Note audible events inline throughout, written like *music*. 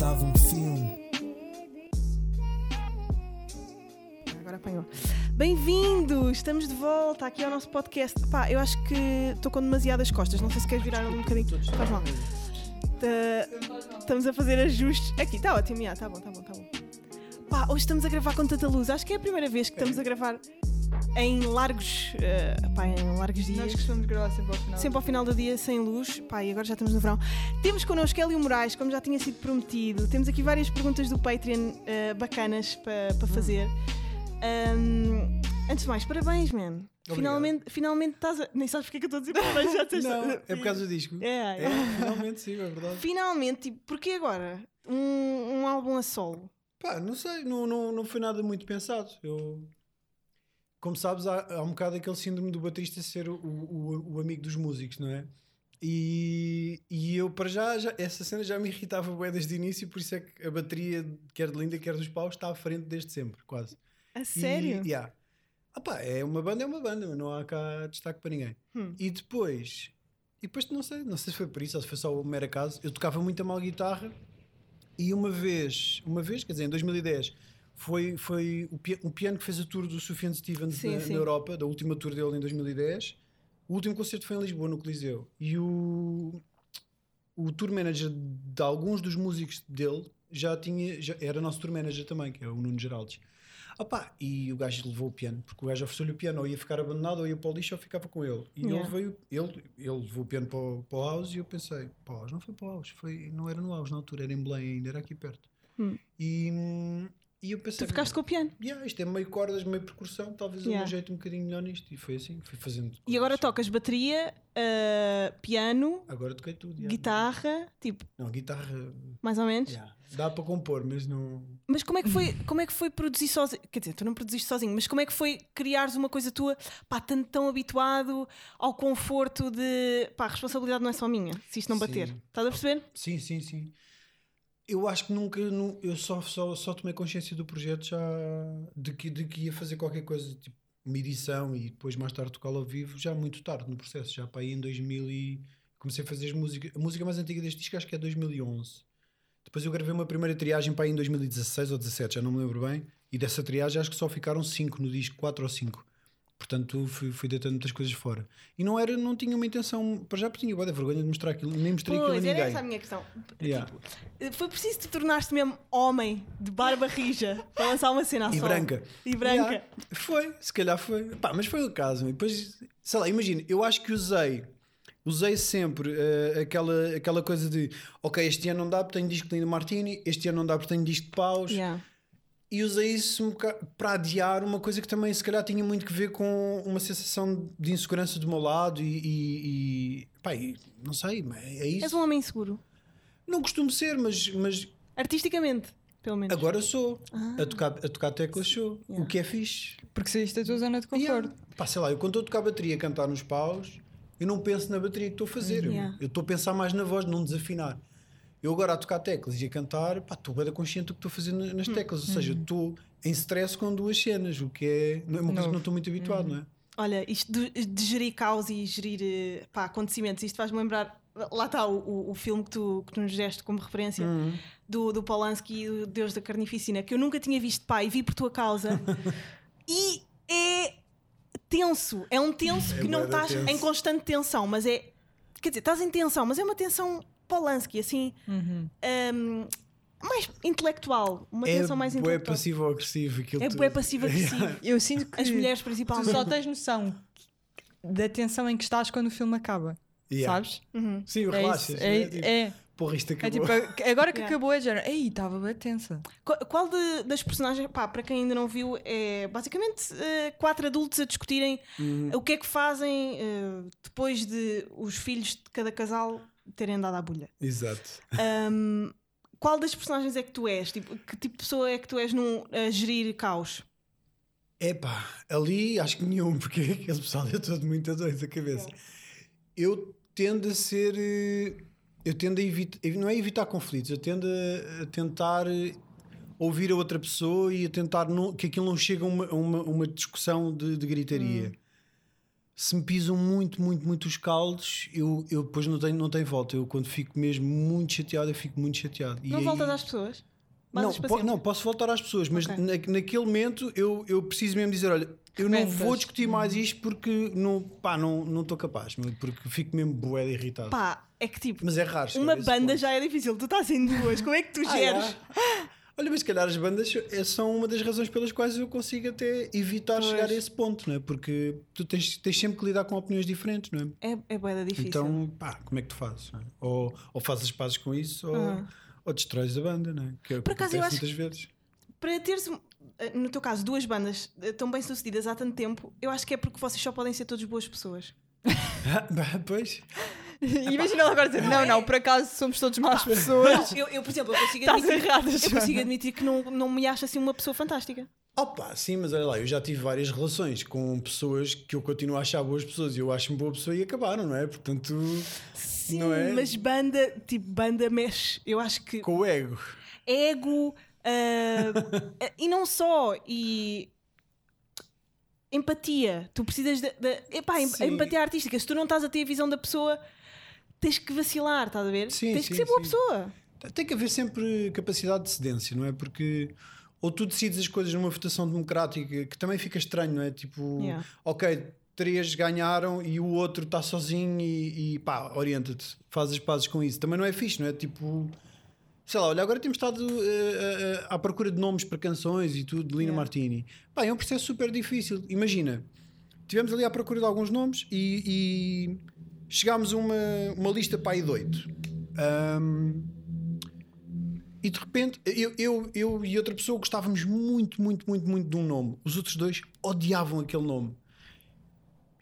Estava um filme. Agora apanhou. Bem-vindos! Estamos de volta aqui ao nosso podcast. Pá, eu acho que estou com demasiadas costas. Não sei se queres virar um bocadinho. Faz mal. Tá- Estamos a fazer ajustes. Aqui, está ótimo, já, tá bom, tá bom, tá bom. Pá, hoje estamos a gravar com tanta luz. Acho que é a primeira vez que estamos a gravar em largos, eh, pá, em largos Nós dias. costumamos gravar sempre ao final. Sempre ao final do dia, sem luz. Pá, e agora já estamos no verão. Temos connosco Hélio Moraes, como já tinha sido prometido. Temos aqui várias perguntas do Patreon eh, bacanas para para fazer. Ahm, antes de mais, parabéns, man. Finalmente, finalmente estás a. Nem sabes porque é que eu estou a dizer parabéns, já disseste- Não, é por causa do disco. *laughs* É, é. É, finalmente sim, é verdade. Finalmente, tipo, porquê agora? Um, um álbum a solo. Pá, não sei, não, não, não foi nada muito pensado. Eu, como sabes, há, há um bocado aquele síndrome do baterista ser o, o, o amigo dos músicos, não é? E, e eu, para já, já, essa cena já me irritava bué desde o início, por isso é que a bateria, quer de Linda, quer dos paus, está à frente desde sempre, quase. A sério? E, yeah. Ah pá, é uma banda, é uma banda, não há cá destaque para ninguém. Hum. E depois, e depois não sei, não sei se foi por isso ou se foi só o mero acaso, eu tocava muito a mal guitarra e uma vez, uma vez, quer dizer, em 2010, foi, foi o, pi- o piano que fez a tour do Sufjan Stevens Sim, na, sim. na Europa, da última tour dele em 2010. O último concerto foi em Lisboa, no Coliseu. E o, o tour manager de alguns dos músicos dele já tinha, já era nosso tour manager também, que é o Nuno Geraldes. Opa, e o gajo levou o piano, porque o gajo ofereceu-lhe o piano, ou ia ficar abandonado, ou ia para o lixo, ou ficava com ele. E Yeah. ele veio, ele, ele levou o piano para o, para o house e eu pensei, para o house, não foi para o house, foi, não era no house na altura, era em Belém ainda, era aqui perto. Hum. E, hum, e eu pensei, Tu ficaste com o piano. yeah, isto é meio cordas, meio percussão, talvez eu Yeah. me ajeite um bocadinho melhor nisto. E foi assim, fui fazendo. E agora tocas bateria, ah, piano, Agora toquei tudo. yeah. guitarra, tipo, Não, guitarra. mais ou menos. yeah, Dá para compor, mas não. Mas como é que foi, como é que foi produzir sozinho? Quer dizer, tu não produziste sozinho, mas como é que foi criares uma coisa tua, pá, tão, tão habituado ao conforto de, pá, a responsabilidade não é só minha, se isto não bater. Sim. Estás a perceber? Sim, sim, sim. Eu acho que nunca, nu- eu só, só, só tomei consciência do projeto já de que, de que ia fazer qualquer coisa, tipo uma edição e depois mais tarde tocá-lo ao vivo, já muito tarde no processo, já para aí em 2000 e comecei a fazer as músicas. A música mais antiga deste disco acho que é 2011. Depois eu gravei uma primeira triagem para aí em 2016 ou 17, já não me lembro bem, e dessa triagem acho que só ficaram 5 no disco, 4 ou 5. Portanto, fui, fui deitando muitas coisas fora. E não era, não tinha uma intenção, para já porque tinha de vergonha de mostrar aquilo, nem mostrei aquilo a Pois, ninguém. era essa a minha questão. Yeah. Tipo, foi preciso te tornar-te mesmo homem de barba *laughs* rija para lançar uma cena E branca. E branca. Yeah, Foi, se calhar foi. Pá, mas foi o caso. E depois, sei lá, imagina, eu acho que usei, usei sempre eh, aquela, aquela coisa de ok, este ano não dá porque tenho disco de Linda Martini, este ano não dá porque tenho disco de paus. Yeah. E usei isso um para adiar uma coisa que também se calhar tinha muito que ver com uma sensação de insegurança do meu lado e, e, e, pá, e não sei, mas é isso. És um homem inseguro. Não costumo ser, mas, mas Artisticamente, pelo menos. agora sou. A, tocar, a tocar teclas sou. Yeah. O que é fixe. Porque saíste da tua zona de conforto. Yeah. Pá, sei lá, eu quando estou a tocar bateria, a cantar nos paus, eu não penso na bateria que estou a fazer. Eu- Yeah. Eu estou a pensar mais na voz, não desafinar. Eu agora a tocar teclas e a cantar, pá, estou bem consciente do que estou a fazer na- nas teclas. Ou seja, estou em stress com duas cenas, o que é, não é uma coisa que não estou muito habituado, não é? Olha, isto de, de gerir caos e gerir pá, acontecimentos, isto faz-me lembrar. Lá está o, o, o filme que tu, que tu nos deste como referência Uhum. do, do Polanski e do Deus da Carnificina, que eu nunca tinha visto, pá, e vi por tua causa. *laughs* e é tenso. É um tenso É que não estás tenso. em constante tensão, mas é. Quer dizer, estás em tensão, mas é uma tensão Polanski, assim. Uhum. hum, mais intelectual. Uma É tensão mais intelectual. passivo-agressivo. aquilo É tudo. bué passivo-agressivo. *laughs* Eu sinto que As mulheres tu principalmente. só tens noção da tensão em que estás quando o filme acaba. Yeah. Sabes? Uhum. Sim, É, relaxas. isso. É, é, tipo, é, Porra, isto é acabou. tipo, agora que *laughs* Yeah. acabou é género. Ei, estava bem tensa. Qu- Qual de- das personagens, pá, para quem ainda não viu, é basicamente eh, quatro adultos a discutirem Uhum. o que é que fazem eh, depois de os filhos de cada casal terem dado à bulha. Exato. Ahm, qual das personagens é que tu és? Tipo, que tipo de pessoa é que tu és num, a gerir caos? Epá, ali acho que nenhum, *laughs* porque aquele pessoal é todo muito doido da cabeça. Eu tendo a ser. eh, Eu tendo a evitar. Não é evitar conflitos, eu tendo a, a tentar eh, ouvir a outra pessoa e a tentar não- que aquilo não chegue a uma, uma, uma discussão de, de gritaria. Se me pisam muito, muito, muito os caldos, eu, eu depois não tenho, não tenho volta. Eu quando fico mesmo muito chateado, eu fico muito chateado. Não e voltas aí- às pessoas? não, po- não, posso voltar às pessoas, mas Ok. na- naquele momento eu, eu preciso mesmo dizer: olha, eu não vou discutir mais isto porque não pá, não não estou capaz, meu, porque fico mesmo bué irritado. Pá, é que tipo, Mas é raro. uma banda já é difícil. Tu estás em duas, como é que tu Ah, geres? é? *laughs* Olha, mas se calhar as bandas é- são uma das razões pelas quais eu consigo até evitar Pois. chegar a esse ponto, não é? Porque tu tens, tens sempre que lidar com opiniões diferentes, não é? É, é bué difícil. Então, pá, como é que tu fazes? é? Ou, ou fazes as pazes com isso, ou, Ah. ou destróis a banda, não é? Que é Por acaso, eu acho muitas vezes. Para teres, eh, no teu caso, duas bandas eh, tão bem sucedidas há tanto tempo, eu acho que é porque vocês só podem ser todos boas pessoas. *laughs* pois. *laughs* Imagina ela agora dizer: Não, não, por acaso somos todos más pessoas. Não, eu, eu, por exemplo, eu consigo Estás admitir, errada, eu consigo admitir que não, não me acho assim uma pessoa fantástica. Opa, sim, mas olha lá, eu já tive várias relações com pessoas que eu continuo a achar boas pessoas e eu acho-me boa pessoa e acabaram, não é? Portanto, Sim, Não é? mas banda, tipo, banda mexe. Eu acho que com o ego. ego ah, *laughs* e não só, e empatia. Tu precisas de. de epá, Sim. empatia artística. Se tu não estás a ter a visão da pessoa, tens que vacilar, estás a ver? Sim, tens que sim, ser boa sim. pessoa. Tem que haver sempre capacidade de cedência, não é? Porque ou tu decides as coisas numa votação democrática, que também fica estranho, não é? Tipo, Yeah. ok, três ganharam e o outro está sozinho e, e pá, orienta-te, faz as pazes com isso. Também não é fixe, não é? Tipo, sei lá, olha, agora temos estado eh, eh, à procura de nomes para canções e tudo, de Lina Yeah. Martini. Pá, é um processo super difícil. Imagina, tivemos ali à procura de alguns nomes e, e chegámos a uma, uma lista para aí de oito. Ahm, e de repente, eu, eu, eu e outra pessoa gostávamos muito, muito, muito, muito de um nome. Os outros dois odiavam aquele nome.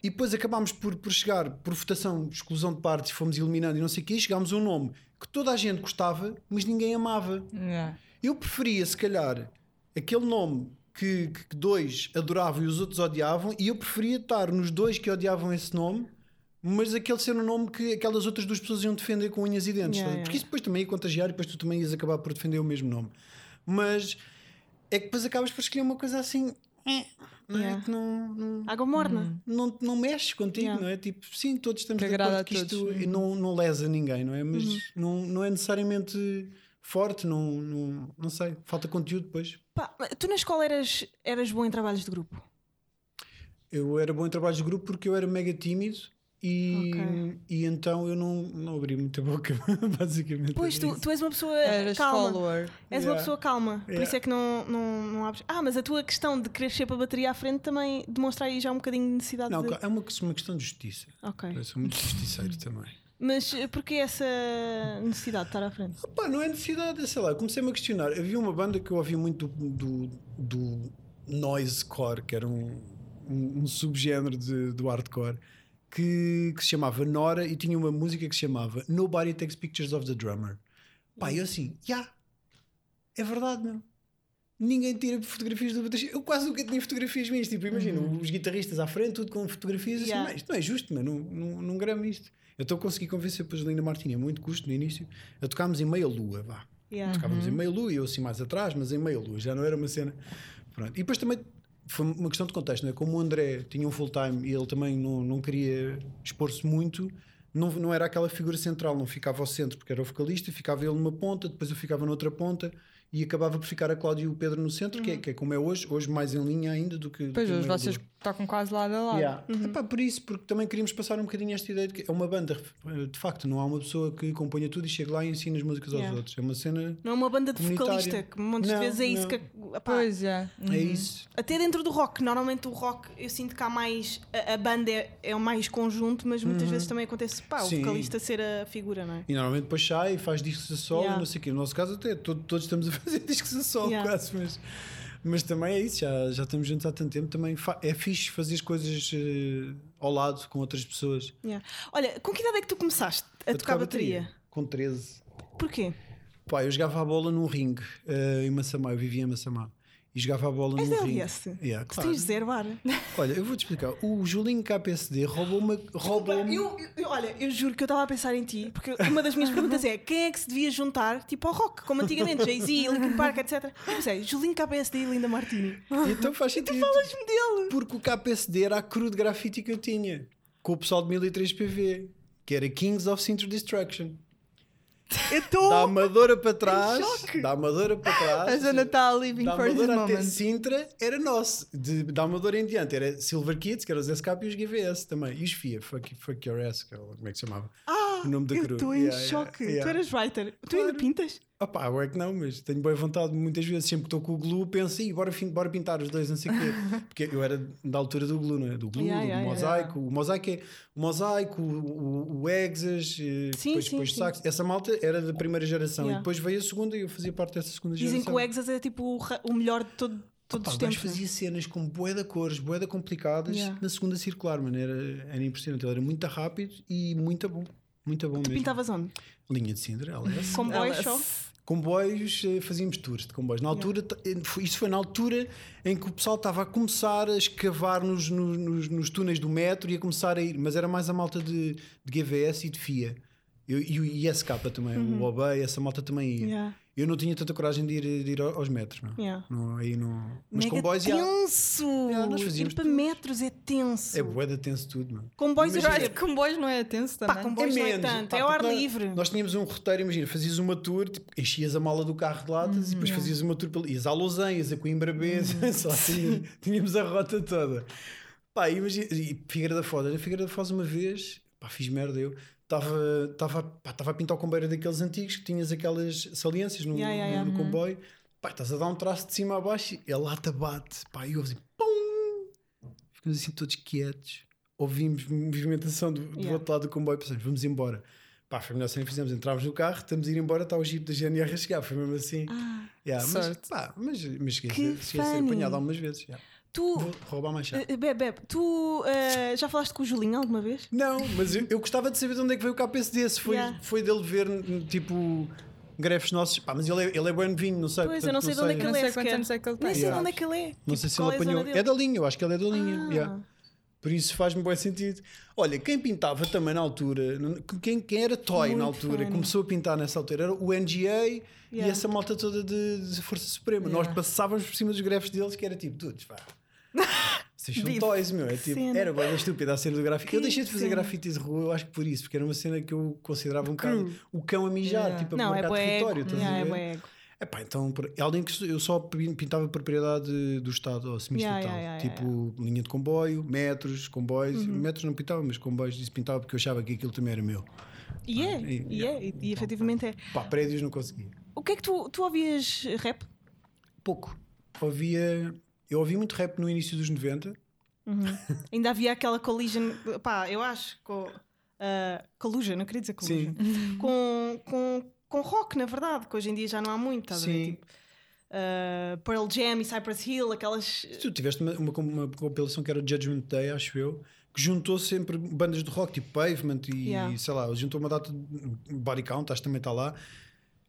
E depois acabámos por, por chegar, por votação, exclusão de partes, fomos eliminando e não sei o quê, e chegámos a um nome que toda a gente gostava, mas ninguém amava. Yeah. Eu preferia, se calhar, aquele nome que, que dois adoravam e os outros odiavam, e eu preferia estar nos dois que odiavam esse nome, mas aquele ser um nome que aquelas outras duas pessoas iam defender com unhas e dentes. Yeah. Porque isso depois também ia contagiar e depois tu também ias acabar por defender o mesmo nome. Mas é que depois acabas por escolher uma coisa assim. eh, Não, é? Que não, não, Água morna. não, não mexe contigo, Yeah. não é? Tipo, sim, todos estamos Que de acordo que a isto todos. Uhum. não, não lesa ninguém, não é? Mas não, não é necessariamente forte, não, não, não sei, falta conteúdo depois. Pá, tu na escola eras, eras bom em trabalhos de grupo. Eu era bom em trabalhos de grupo porque eu era mega tímido e, Ok. e então eu não, não abri muita boca, *laughs* basicamente. Pois, tu, tu és uma pessoa Eras calma. follower. És uma Yeah. pessoa calma, por Yeah. isso é que não, não, não abres. Ah, mas a tua questão de querer ser para a bateria à frente também demonstra aí já um bocadinho de necessidade Não, de. é uma, uma questão de justiça. Ok. Eu sou muito justiceiro também. Mas eh, porquê essa necessidade de estar à frente? Pá, não é necessidade, sei lá, comecei-me a questionar. Havia uma banda que eu ouvia muito do, do, do noisecore, que era um, um, um subgénero de, do hardcore, que, que se chamava Nora e tinha uma música que se chamava Nobody Takes Pictures of the Drummer. Pá, eu assim, já, é verdade, meu. Ninguém tira fotografias do baterista. Eu quase nunca tinha fotografias minhas. Tipo, imagina, os guitarristas à frente, tudo com fotografias assim, Yeah. mas isto não é justo, meu. Não, não, não gramo isto. Então consegui convencer depois a Lina Martini, a muito custo no início, a tocarmos em meia lua, vá. Yeah. Tocávamos em meia lua e eu assim mais atrás, mas em meia lua, já não era uma cena. Pronto. E depois também foi uma questão de contexto, não é? Como o André tinha um full time e ele também não, não queria expor-se muito, não, não era aquela figura central, não ficava ao centro, porque era o vocalista, ficava ele numa ponta, depois eu ficava noutra ponta e acabava por ficar a Cláudia e o Pedro no centro, que, é, que é como é hoje, hoje mais em linha ainda do que. do Pois que hoje vocês tocam quase lado a lado. Yeah. Epá, por isso, porque também queríamos passar um bocadinho esta ideia de que é uma banda, de facto, não há uma pessoa que componha tudo e chega lá e ensina as músicas aos Yeah. outros. É uma cena. Não é uma banda de vocalista, que muitas Não, vezes é isso não. que. epá, Pois é. É isso. Até dentro do rock, normalmente o rock eu sinto que há mais. A, a banda é, é o mais conjunto, mas muitas vezes também acontece pá, o Uhum. Sim. vocalista ser a figura, não é? E normalmente depois sai e faz discos a solo Yeah. e não sei o quê. No nosso caso, até todo- todos estamos a *laughs* fazer discos a solo Yeah. quase, mas, mas também é isso. Já, já estamos juntos há tanto tempo. Também é fixe fazer as coisas eh, ao lado com outras pessoas. Yeah. Olha, com que idade é que tu começaste a, tocar, bateria? Com 13. Porquê? Pá, eu jogava a bola num ringue eh, em Massamá, eu vivia em Massamá. E jogava a bola És no ringue. Yeah, Tu claro. tens zero bar. Olha, eu vou-te explicar. O Julinho KPSD roubou uma. Roubou Eu, eu- olha, eu juro que eu estava a pensar em ti, porque uma das minhas perguntas é quem é que se devia juntar, tipo ao rock, como antigamente, Jay-Z, Linkin Park, etc. Eu sei, Julinho KPSD e Linda Martini. Então faz sentido. Falas-me dele. Porque o KPSD era a cru de grafite que eu tinha. Com o pessoal de 1003 PV. Que era Kings of Sinter Destruction. Eu estou. Da Amadora para trás. Da Amadora para trás. A Zona está living da for this Amadora até moment. Sintra era nosso. De, da Amadora em diante era Silver Kids, que eram os SK e os GVS também. E os FIA, Fuck, fuck Your Ass, é como é que se chamava? Ah, o nome da eu estou em Yeah, yeah, choque. yeah. Tu eras writer. Tu ainda Claro. pintas? Opá, eu é que não, mas tenho boa vontade muitas vezes. Sempre que estou com o glue, penso, "Ih, bora, bora pintar os dois, não sei o quê. *laughs* Porque eu era da altura do glue, não é? Do glue, Yeah, do yeah, mosaico. O mosaico é o mosaico, o, o, o Exas, eh, Sim, depois, sim, depois sim. sax. Essa malta era da primeira geração Yeah. e depois veio a segunda e eu fazia parte dessa segunda Dizem que geração. o Exas é tipo o, melhor de todo, todos Pá, os tempos. fazia cenas com boeda cores, boeda complicadas Yeah. na segunda circular, mano. Era, era impressionante. Ele era muito rápido e muito bom. Muito bom Tu mesmo. pintavas onde? Linha de Sindra, aliás. Comboios Ela- só? Comboios, eh, fazíamos tours de comboios. Na altura, eh, foi- isso foi na altura em que o pessoal estava a começar a escavar nos, nos, nos- túneis do metro e a começar a ir, mas era mais a malta de, de GVS e de FIA. Eu, e o ISK também, o OBEI, essa malta também ia. Uhum. Yeah. Eu não tinha tanta coragem de ir, de ir aos metros, não. Yeah. Não, aí não. Mas Mega comboios, tenso! Yeah, nós fazíamos Ir para tudo. metros é tenso. É boeda tenso tudo, mano. Comboios já que comboios não é tenso também. Pá, comboios não é menos, tanto, pá, é ao ar nós- livre. Nós tínhamos um roteiro, imagina, fazias uma tour, tipo, enchias a mala do carro de latas e depois fazias uma tour, ias a Lausanne, ias a Coimbra B, *laughs* só assim, tínhamos a rota toda. Pá, imagina, e Figueira da Foz, na Figueira da Foz uma vez, pá, fiz merda eu. Estava estava pá, estava a pintar o comboio daqueles antigos que tinhas aquelas saliências no, Yeah, yeah, no- yeah. no comboio. Pá, estás a dar um traço de cima a baixo e a lata bate. Pá, e eu assim, pum! Ficamos assim todos quietos. Ouvimos movimentação do, do outro lado do comboio e pensamos, vamos embora. Pá, foi melhor que fizemos. Entrávamos no carro, estamos a ir embora, está o jeep da GNR a chegar. Foi mesmo assim. Ah, mas, pá, mas, mas cheguei, a ser- cheguei a ser apanhado algumas vezes. yeah. Tu, Vou roubar mais chá. eh, Bebe, Bebe, tu eh, já falaste com o Julinho alguma vez? Não, mas eu, eu gostava de saber de onde é que veio o KPSD. Se foi, Yeah. foi dele ver, tipo, greves nossos. Pá, mas ele é, ele é bom vinho, não sei. Pois, eu portanto, não sei de onde é que Não ele é. sei quantos anos é que ele Nem tem. sei de Yeah. onde é que ele é. Não Tipo, sei se ele é apanhou. dele? É da linha, eu acho que ele é da linha. Ah. yeah. Por isso faz-me bom sentido. Olha, quem pintava também na altura, quem, quem era toy na Muito altura, funny. começou a pintar nessa altura, era o NGA e Yeah. essa malta toda de, de Força Suprema. Nós Yeah. passávamos por cima dos greves deles, que era tipo, dudes, vá. Vocês são toys, meu. É tipo, era bem estúpida a cena do grafite. Eu deixei de fazer grafite de rua, eu acho que por isso, porque era uma cena que eu considerava um bocado o cão a mijar, Yeah. tipo, a Não, é marcar bué território. ego. estás Yeah, é ego. Epá, então, além que eu só pin- pintava propriedade do Estado ou semi-estatal. Yeah, yeah, yeah, tipo, linha de comboio, metros, comboios. Uhum. Metros não pintava, mas comboios isso pintava porque eu achava que aquilo também era meu. E é, E- e é, e, e efetivamente é. Pá, prédios não conseguia. O que é que tu, tu ouvias rap? Pouco. Ouvia. Eu ouvi muito rap no início dos 90. *laughs* Ainda havia aquela collision, pá, eu acho, com. Uh, collusion, não queria dizer collusion. Com, com, com rock, na verdade, que hoje em dia já não há muito, estás a ver? Sim. Tipo, uh, Pearl Jam e Cypress Hill, aquelas. Tu tiveste uma, uma, uma compilação que era o Judgment Day, acho eu, que juntou sempre bandas de rock, tipo Pavement e Yeah. sei lá, juntou uma data de Body Count, acho que também está lá.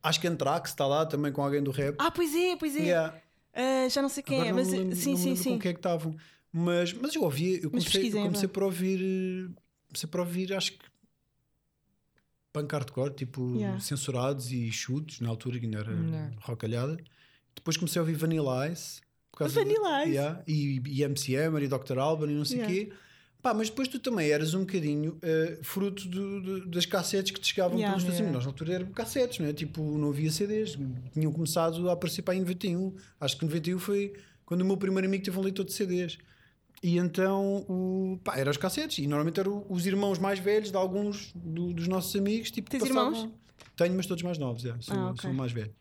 Acho que Anthrax está lá também com alguém do rap. Ah, pois é, pois é. Yeah. Uh, já não sei quem Agora é, não mas me lembro- sim, não sim, sim. com quem é que estavam. Mas, mas eu ouvia, eu comecei, eu comecei é por ouvir, comecei por ouvir, acho que punk hardcore, tipo Yeah. censurados e chutes, na altura que ainda era Yeah. rockalhada. Depois comecei a ouvir Vanilla Ice. por causa Vanilla Ice? Yeah, e, e MC Hammer e Dr. Alban e não sei o Yeah. quê. Pá, mas depois tu também eras um bocadinho eh, fruto do- do- das cassetes que te chegavam Yeah. pelos Yeah. Nós na altura eram cassetes, não é? Tipo, não havia CDs. Tinham começado a aparecer para em 91. Acho que 91 foi quando o meu primeiro amigo teve um leitor de CDs. E então, o, pá, eram os cassetes. E normalmente eram os irmãos mais velhos de alguns do- dos nossos amigos. Tipo, Tens passavam- irmãos? Tenho, mas todos mais novos, é. sou, Ah, ok. sou o mais velho.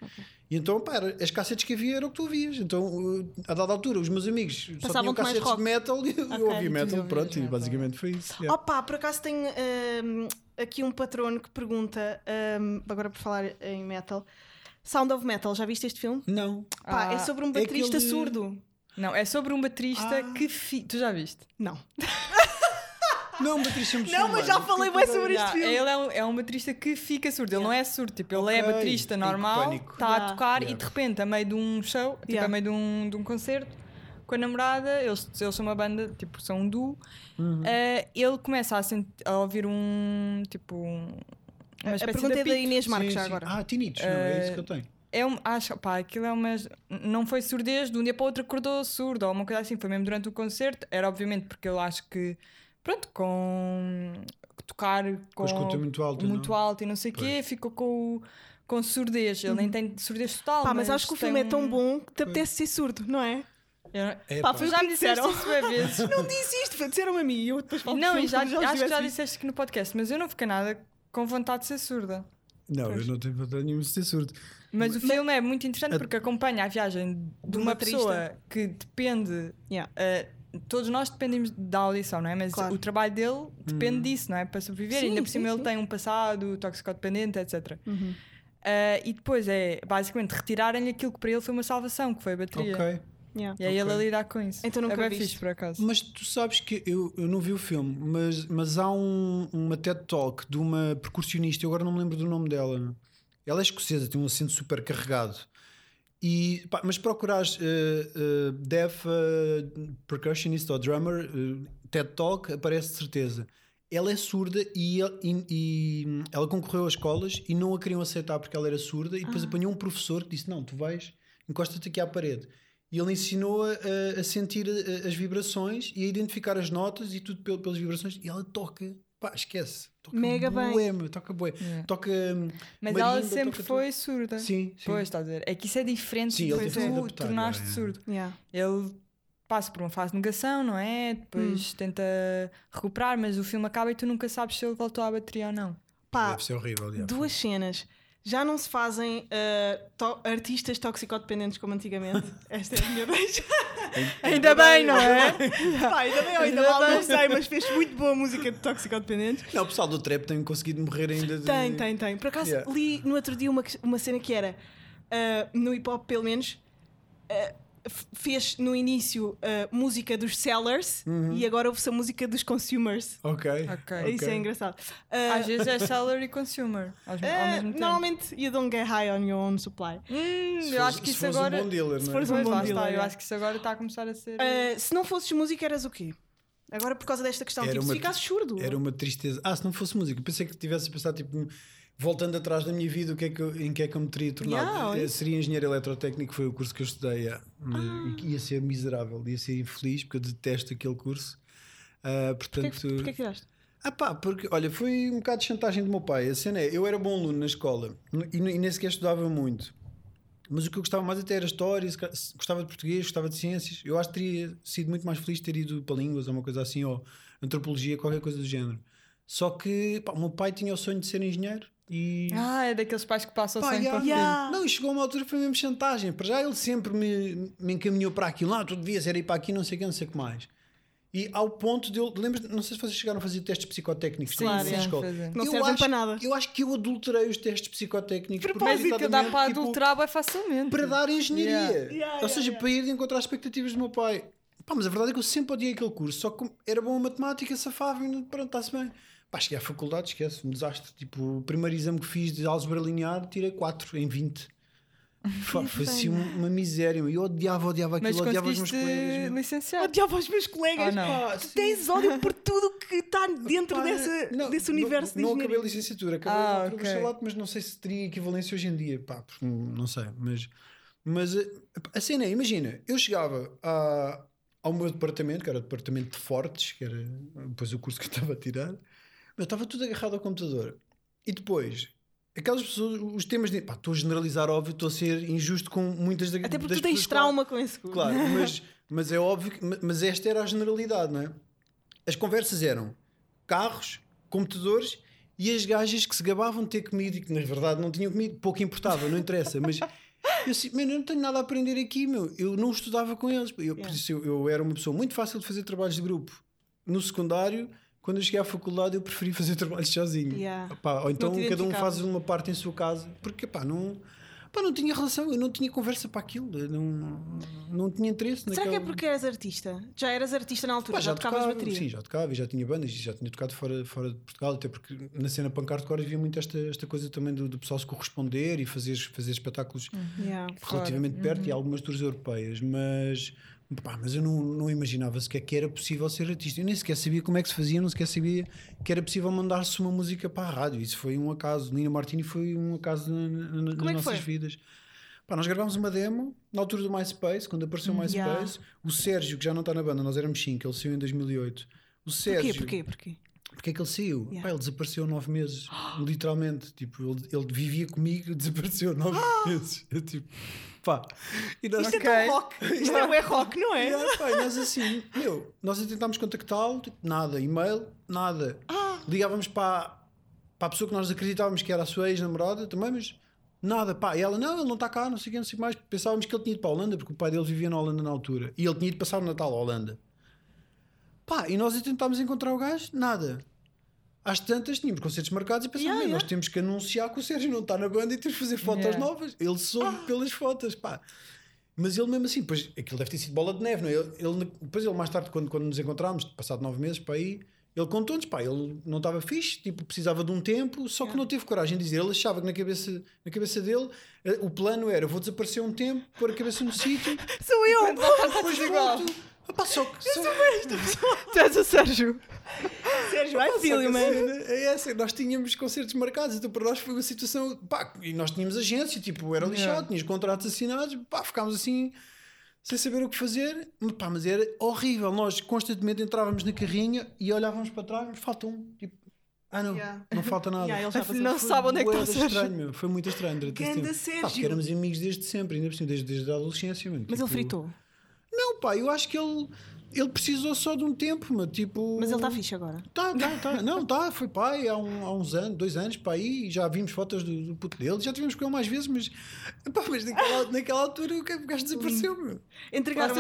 E então, pá, era- as cassetes que havia era o que tu ouvias. Então, uh, a dada altura, os meus amigos só tinham cassetes rock. de metal e eu Ok, ouvia tu metal. Pronto, e basicamente foi isso. yeah. Opa, por acaso tenho um, aqui um patrono que pergunta, um, agora por falar em metal, Sound of Metal, já viste este filme? Não. Pá, é Ah, sobre um é baterista aquele- surdo. Não, é sobre um baterista Ah. que. Fi... Tu já viste? Não. *laughs* Não, um baterista Não, muçulmano. mas já falei bem sobre este filme. ele é um, é um baterista que fica surdo, ele não é surdo, tipo, ele é baterista normal, está Yeah. a tocar Yeah. e de repente, a meio de um show, tipo, Yeah. a meio de um, de um concerto, com a namorada, eles, eles são uma banda, tipo, são um duo, Uhum. eh, ele começa a, sent- a ouvir um, tipo, um, uma A pergunta de é da. Inês Marques Sim, já sim. agora. Ah, tinitos, não, é isso que eu tenho. É um, acho, pá, aquilo é uma. Não foi surdez, de um dia para o outro acordou surdo ou uma coisa assim. Foi mesmo durante o concerto. Era obviamente porque eu acho que, pronto, com tocar com, Com a escuta muito alta, muito não? alto e não sei o quê, ficou com, com surdez. Ele nem tem surdez total. Uhum. Pá, mas acho que o filme é tão um- bom que te apetece ser surdo, não é? Eu- É, Pá, pá. já me disseste disseram. isso *laughs* vezes. Não disse isto, disseram-me a mim e eu depois falo não, e já, como acho que já disseste aqui no podcast, mas eu não fiquei nada com vontade de ser surda. Não, eu não tenho vontade nenhuma de ser surdo. Mas o filme é muito interessante A- porque acompanha a viagem de um uma baterista. pessoa que depende. Yeah. uh, todos nós dependemos da audição, não é? Mas Claro. o trabalho dele depende disso, não é? Para sobreviver. Sim, Ainda por cima sim, ele sim. tem um passado toxicodependente, etc. Uhum. Uh, e depois é basicamente retirarem-lhe aquilo que para ele foi uma salvação, que foi a bateria. Ok. Yeah. E aí ele a lidar com isso. Então nunca é fixe, por acaso. Mas tu sabes que eu, eu não vi o filme, mas, mas há um, uma TED Talk de uma percussionista, eu agora não me lembro do nome dela. Ela é escocesa, tem um acento super carregado. E, pá, mas procurares uh, uh, Deaf uh, Percussionist ou Drummer, TED Talk, aparece de certeza. Ela é surda e, e- e ela concorreu às escolas e não a queriam aceitar porque ela era surda. E depois apanhou um professor que disse: Não, tu vais, encosta-te aqui à parede. E ele ensinou-a a, a sentir as vibrações e a identificar as notas e tudo pel- pelas vibrações. E ela toca, pá, esquece. Toca Mega bem. bué, meu, toca bué. Yeah. Toca. hum, Mas marimba, ela sempre toca foi surda. Sim, sim. Pois, estás a ver? É que isso é diferente Sim, de ele tu adaptar, tornaste yeah, surdo. Yeah. Ele passa por uma fase de negação, não é? Depois tenta recuperar, mas o filme acaba e tu nunca sabes se ele voltou à bateria ou não. Pá, Deve ser horrível. yeah. duas cenas. Já não se fazem uh, to- artistas toxicodependentes como antigamente. *laughs* Esta é a minha deixa. Ainda bem, não é? Pá, ainda bem, ainda Ainda mal não bem. sei, mas fez muito boa música de toxicodependentes. Não, o pessoal do trap tem conseguido morrer ainda. De... Tem, tem, tem. Por acaso Yeah. li no outro dia uma, uma cena que era uh, no hip hop, pelo menos, uh, fez no início uh, música dos sellers e agora ouve-se a música dos consumers. Ok. Ok. Isso é engraçado. Uh, Às vezes é seller e consumer. Ao, ao uh, mesmo tempo. normalmente, you don't get high on your own supply. Hum, Se eu acho que se isso agora. Um bom dealer, se não é? fores um bom dealer, está, eu é. acho que isso agora está a começar a ser. Uh, se não fosses música, eras o quê? Agora, por causa desta questão, Era tipo, se uma- ficasses surdo. Era uma tristeza. Ah, se não fosse música, pensei que tivesse a pensar, tipo, voltando atrás da minha vida, o que é que eu- em que é que eu me teria tornado. Yeah, Eh. Seria engenheiro eletrotécnico, foi o curso que eu estudei. Mas Ah. Ia ser miserável, ia ser infeliz, porque eu detesto aquele curso. Porquê, portanto, que- porquê que tiraste? ah pá, porque, olha, foi um bocado de chantagem do meu pai. A cena é, eu era bom aluno na escola e, e nem sequer estudava muito. Mas o que eu gostava mais até era história, gostava de português, gostava de ciências. Eu acho que teria sido muito mais feliz ter ido para línguas ou uma coisa assim, ou antropologia, qualquer coisa do género. Só que pá, o meu pai tinha o sonho de ser engenheiro e. Ah, é daqueles pais que passam Pá, sempre yeah. Yeah. Não, e chegou a uma altura que foi mesmo chantagem. Para já ele sempre me, me encaminhou para aquilo. Lá, tu devias ir para aqui, não sei o que, não sei o que mais. E ao ponto de eu. Lembras, não sei se vocês chegaram a fazer testes psicotécnicos Sim, Claro, na é. escola. Não eu servem acho, para nada. Eu acho que eu adulterei os testes psicotécnicos Mas que dá para tipo, adulterar bem facilmente. para dar engenharia. Yeah. Yeah, yeah, Ou seja, yeah. para ir de encontrar as expectativas do meu pai. Pá, mas a verdade é que eu sempre odiei aquele curso, só que era bom a matemática, safava e pronto, está-se bem. Pá, cheguei à faculdade, esquece, um desastre. Tipo, o primeiro exame que fiz de álgebra linear, tirei 4 em 20. Pá, *laughs* foi assim uma, uma miséria. Eu odiava, odiava Mas aquilo, odiava os meus colegas. meu. licenciar. Odiava os meus colegas. Ah, Tu tens ódio por tudo que está dentro Pá, desse, não, desse universo não, de não acabei a licenciatura, acabei Ah, ah, ok. bacharelato, mas não sei se teria equivalência hoje em dia. Pá, porque não sei, mas, mas eh, a cena é, imagina, eu chegava a, ao meu departamento, que era o departamento de fortes, que era depois o curso que eu estava a tirar, eu estava tudo agarrado ao computador. E depois, aquelas pessoas, os temas de. Pá, estou a generalizar, óbvio, estou a ser injusto com muitas da- Até porque das tu tens trauma com esse curso. Claro, *laughs* mas, mas é óbvio que. Mas esta era a generalidade, não é? As conversas eram carros, computadores e as gajas que se gabavam de ter comido e que na verdade não tinham comido, pouco importava, não interessa, mas. *laughs* Eu assim, "Man, eu não tenho nada a aprender aqui, meu. Eu não estudava com eles. Eu, por Yeah. isso, eu, eu era uma pessoa muito fácil de fazer trabalhos de grupo. No secundário, quando eu cheguei à faculdade, eu preferi fazer *laughs* trabalhos sozinho. Yeah. Pá, ou então cada um faz uma parte em sua casa, porque pá, não. Pá, não tinha relação, eu não tinha conversa para aquilo, não, não tinha interesse Será naquela... que é porque eras artista? Já eras artista na altura? Pá, já, tocavas tocava, bateria? Sim, já tocava e já tinha bandas e já tinha tocado fora, fora de Portugal, até porque na cena punk hardcore havia muito esta, esta coisa também do, do pessoal se corresponder e fazer, fazer espetáculos Yeah. relativamente perto e algumas tours europeias, mas, pá, mas eu não, não imaginava sequer que era possível ser artista. Eu nem sequer sabia como é que se fazia, não sequer sabia que era possível mandar-se uma música para a rádio. Isso foi um acaso. Nina Martini foi um acaso na, na- nas é nossas foi? vidas. Pá, nós gravámos uma demo na altura do MySpace, quando apareceu o MySpace. Yeah. O Sérgio, que já não está na banda, nós éramos 5, ele saiu em 2008. O Sérgio, Porquê? Porquê? Porquê? Porque é que ele saiu? Yeah. Pá, ele desapareceu nove meses, *gasps* literalmente. Tipo, ele, ele vivia comigo desapareceu nove *gasps* meses. Eu, tipo, pá. E nós, Isto é tão rock. *laughs* Isto é bué rock, não é? Yeah, pá, nós assim, meu, nós tentámos contactá-lo, tipo, nada, e-mail, nada. Ah. Ligávamos para, para a pessoa que nós acreditávamos que era a sua ex-namorada também, mas nada, pá. E ela, não, ele não está cá, não sei o que, não sei mais. Pensávamos que ele tinha ido para a Holanda, porque o pai dele vivia na Holanda na altura. E ele tinha ido passar o Natal à Holanda. Pá, e nós tentámos encontrar o gajo, nada. Às tantas tínhamos concertos marcados e pensámos, Yeah, "Meu, yeah. nós temos que anunciar que o Sérgio não está na banda e temos que fazer fotos Yeah. novas. Ele soube Ah. pelas fotos, pá. Mas ele mesmo assim, pois aquilo deve ter sido bola de neve, não é? Ele, ele- depois ele mais tarde, quando, quando nos encontramos, passado nove meses para aí, ele contou-nos, pá, ele não estava fixe, tipo, precisava de um tempo, só que não teve coragem de dizer. Ele achava que na cabeça, na cabeça dele eh, o plano era: vou desaparecer um tempo, pôr a cabeça no sítio, *laughs* Sou eu! depois igual. volto. Ah, que. Só, Tu és o Sérgio. Sérgio, I feel you, man. É essa, nós tínhamos concertos marcados, então para nós foi uma situação. Pá, e nós tínhamos agência, tipo, era lixado, Yeah. tínhamos contratos assinados, pá, ficámos assim, sem saber o que fazer, pá, mas era horrível. Nós constantemente entrávamos na carrinha e olhávamos para trás, mas falta um, tipo, ah não, Yeah. não falta nada. Yeah, ele passou. não sabe onde é que está Sérgio. estranho, meu. Foi muito estranho durante esse tempo. Sérgio. Pá, porque éramos amigos desde sempre, ainda por cima, desde, desde a adolescência. mano. Mas ele Tipo, fritou. Não, pá, eu acho que ele, ele precisou só de um tempo, mas tipo. Mas ele está fixe agora. Tá, tá, tá. *laughs* Não, tá, foi pai há, um- há uns anos, dois anos, para aí, e já vimos fotos do, do puto dele, já tivemos com ele mais vezes, mas, *laughs* pá, mas naquela, *laughs* naquela altura o gajo desapareceu, meu.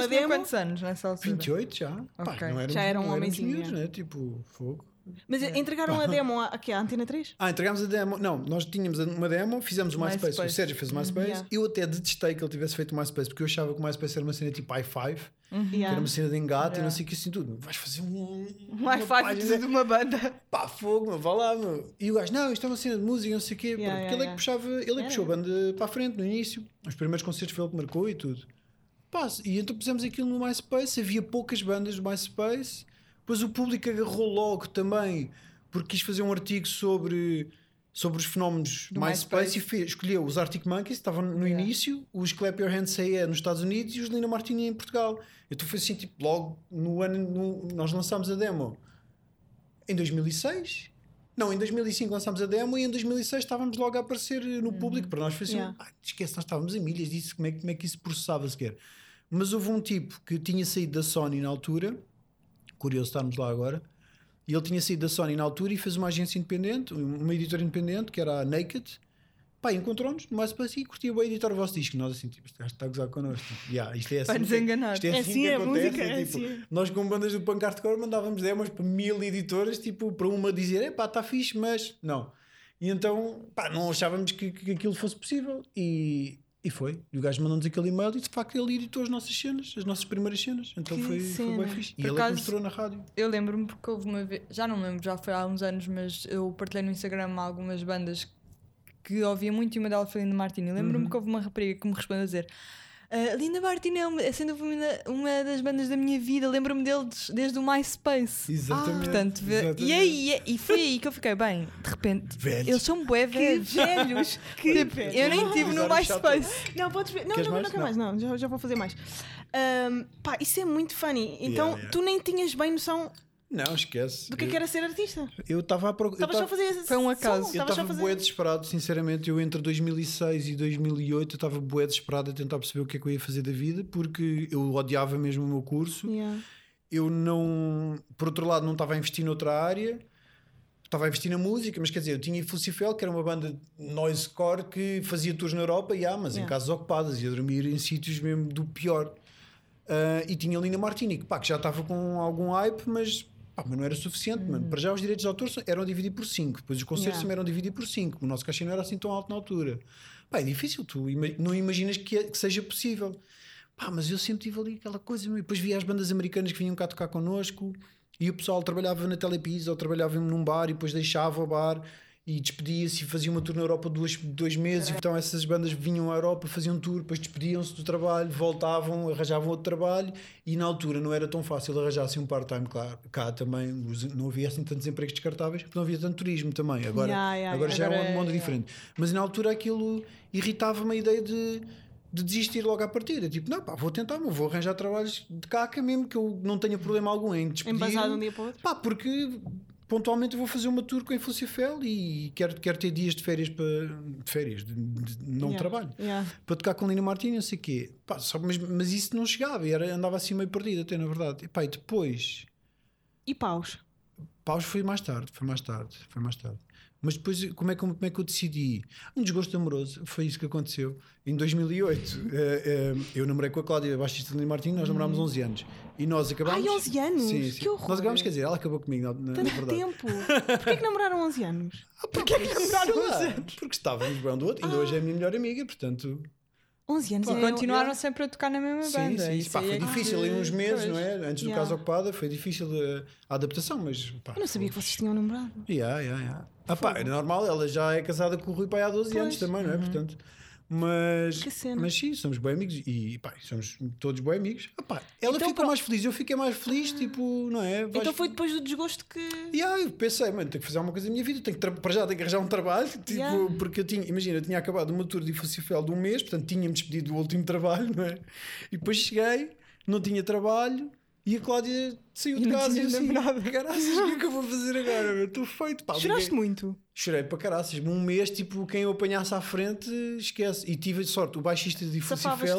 Demo. quantos anos nessa altura? 28 já. Pá, Ok. não éramos, Já era um éramos homenzinho, miúdos, é. né? Tipo, fogo. Mas entregaram a *laughs* demo à, aqui, à Antena 3? Ah, entregámos a demo. Não, nós tínhamos uma demo, fizemos o MySpace. MySpace. O Sérgio fez o MySpace. Yeah. Eu até detestei que ele tivesse feito o MySpace, porque eu achava que o MySpace era uma cena tipo i5, que Yeah. era uma cena de engate e Yeah. não sei o que assim tudo. Vais fazer um. Um uma Wi-Fi página- de uma banda. *laughs* pá, fogo, meu, vá lá, meu. E o gajo, não, isto é uma cena de música, não sei o quê, Yeah, porque yeah, ele é yeah. que puxava, ele é que Yeah, puxou a banda para a frente no início. Os primeiros concertos foi ele que marcou e tudo. Pá, e então pusemos aquilo no MySpace, havia poucas bandas do MySpace, depois o público agarrou logo também, porque quis fazer um artigo sobre. Sobre os fenómenos do MySpace, MySpace. e fez, escolheu os Arctic Monkeys, estavam no Yeah. início, os Clap Your Hands Say Yeah nos Estados Unidos e os Lina Martini em Portugal. Então foi assim, tipo, logo no ano, no- nós lançámos a demo em 2006. Não, em 2005 lançámos a demo e em 2006 estávamos logo a aparecer no público. Para nós foi assim, Yeah. "Ah, esquece, nós estávamos a milhas disso, como é, que- como é que isso processava sequer? Mas houve um tipo que tinha saído da Sony na altura, curioso estarmos lá agora, e ele tinha saído da Sony na altura e fez uma agência independente, uma editora independente, que era a Naked. Pá, encontrou-nos no MySpace e curtia bem editar o vosso disco. Nós assim, tipo, este gajo está a gozar connosco. Tipo, yeah, isto é assim. Vai nos enganar. Isto é É assim, assim, que é acontece. música, é tipo, assim. Nós com bandas do punk hardcore mandávamos demos para mil editoras, tipo, para uma dizer, epá, está fixe, mas não. E então, pá, não achávamos que, que aquilo fosse possível. E, e foi. E o gajo mandou-nos aquele e-mail e de facto ele editou as nossas cenas, as nossas primeiras cenas. Então Que foi, foi cena. bem fixe. E Por ele é acaso- mostrou na rádio. Eu lembro-me porque houve uma vez, já não me lembro, já foi há uns anos, mas eu partilhei no Instagram algumas bandas que ouvia muito e uma delas foi Linda Martini. Lembro-me Uhum. que houve uma rapariga que me respondeu a dizer. "Ah, Linda Martini é, uma, é sem dúvida uma, uma das bandas da minha vida, lembro-me deles desde o MySpace. Exatamente. Portanto, vê- exatamente. e aí e foi aí que eu fiquei bem, de repente, Velhos. eles são bué Que velhos. velhos! *laughs* Que Tipo, velhos! eu nem tive no. MySpace. Não, podes ver. Não, Queres não, mais? não quero Não. mais, não, já, já vou fazer mais. Ahm, pá, isso é muito funny. Então, yeah. tu nem tinhas bem noção Não, esquece. do que, é que era ser artista. Eu estava a procurar. Estavas só a fazer. Foi um acaso. Eu a estava bué desesperado, sinceramente. Eu entre 2006 e 2008 eu estava bué desesperado a tentar perceber o que é que eu ia fazer da vida, porque eu odiava mesmo o meu curso. Yeah. Eu não, por outro lado, não estava a investir noutra área. Estava a investir na música, mas quer dizer, eu tinha Fucifel, que era uma banda noisecore que fazia tours na Europa, e, ah, mas em Yeah. casas ocupadas, ia dormir em sítios mesmo do pior. Ah, e tinha Lina Martini, que, pá, que já estava com algum hype, mas, pá, mas não era suficiente. Mano. Para já os direitos de autor eram divididos por 5, depois os concertos Yeah. também eram divididos por 5. O nosso cachê não era assim tão alto na altura. Pá, é difícil, tu ima- não imaginas que, é- que seja possível. Pá, mas eu sempre tive ali aquela coisa, meu, e depois via as bandas americanas que vinham cá tocar connosco e o pessoal trabalhava na Telepisa ou trabalhava num bar e depois deixava o bar e despedia-se e fazia uma tour na Europa duas, dois meses. Então essas bandas vinham à Europa, faziam um tour, depois despediam-se do trabalho, voltavam, arranjavam outro trabalho e na altura não era tão fácil arranjar assim um part-time cá, cá também. Não havia assim tantos empregos descartáveis porque não havia tanto turismo também. Agora, Yeah, yeah, agora já agora é um é- mundo yeah. diferente. Mas na altura aquilo irritava-me a ideia de, de desistir logo à partida. Tipo, não, pá, vou tentar, mas vou arranjar trabalhos de caca mesmo que eu não tenha problema algum em despedir. Embasado um dia para o outro. Pá, porque pontualmente vou fazer uma tour com a Influcifel e quero, quero ter dias de férias para de férias, de, de- não Yeah. trabalho. Yeah. Para tocar com Lina Martins, não sei o quê. Pá, só, mas, mas isso não chegava era, andava assim meio perdido até, na verdade. E, pá, e depois, E paus. paus foi mais tarde, foi mais tarde, foi mais tarde. Mas depois, como é, que, como é que eu decidi? Um desgosto amoroso, foi isso que aconteceu. Em 2008, *laughs* eh, eh, eu namorei com a Cláudia, baixista de Martins, nós namorámos 11 anos. E nós acabámos... Ai, 11 anos? Sim, sim. Que horror. Nós acabámos, quer dizer, ela acabou comigo, na, na, na Tanto verdade. tempo. *laughs* Porquê que namoraram 11 anos? Porquê é que namoraram 11 anos? Porque estávamos bem um do outro, ainda hoje é a minha melhor amiga, portanto... 11 anos. E é- continuaram sempre a tocar na mesma Sim, banda. sim, Isso pá, foi é difícil em uns meses, Pois. não é? Antes do Yeah. caso ocupado, foi difícil a, a adaptação, mas pá, Eu não sabia que vocês tinham namorado. Yeah, yeah, yeah. Ah, pá, é normal, ela já é casada com o Rui Pai há 12 anos Pois. também, não é? Portanto, mas, mas sim, somos bem amigos e pá, somos todos bem amigos. Ah, pá, ela Então, ficou mais feliz, eu fiquei mais feliz, tipo, não é? Vais- Então foi depois do desgosto que. E aí eu pensei, mano, tenho que fazer alguma coisa na minha vida, tenho que para já tenho que arranjar um trabalho, *laughs* tipo, Yeah. porque eu tinha, imagina, eu tinha acabado uma tour de Infocifel de um mês, portanto tinha-me despedido do último *laughs* trabalho, não é? E depois cheguei, não tinha trabalho e a Cláudia saiu de casa e eu assim, caraças, o que é que eu vou fazer agora? Estou feito, pá. Choraste liguei- muito. Chorei para caraças, um mês, tipo, quem eu apanhasse à frente, esquece. E tive sorte, o baixista de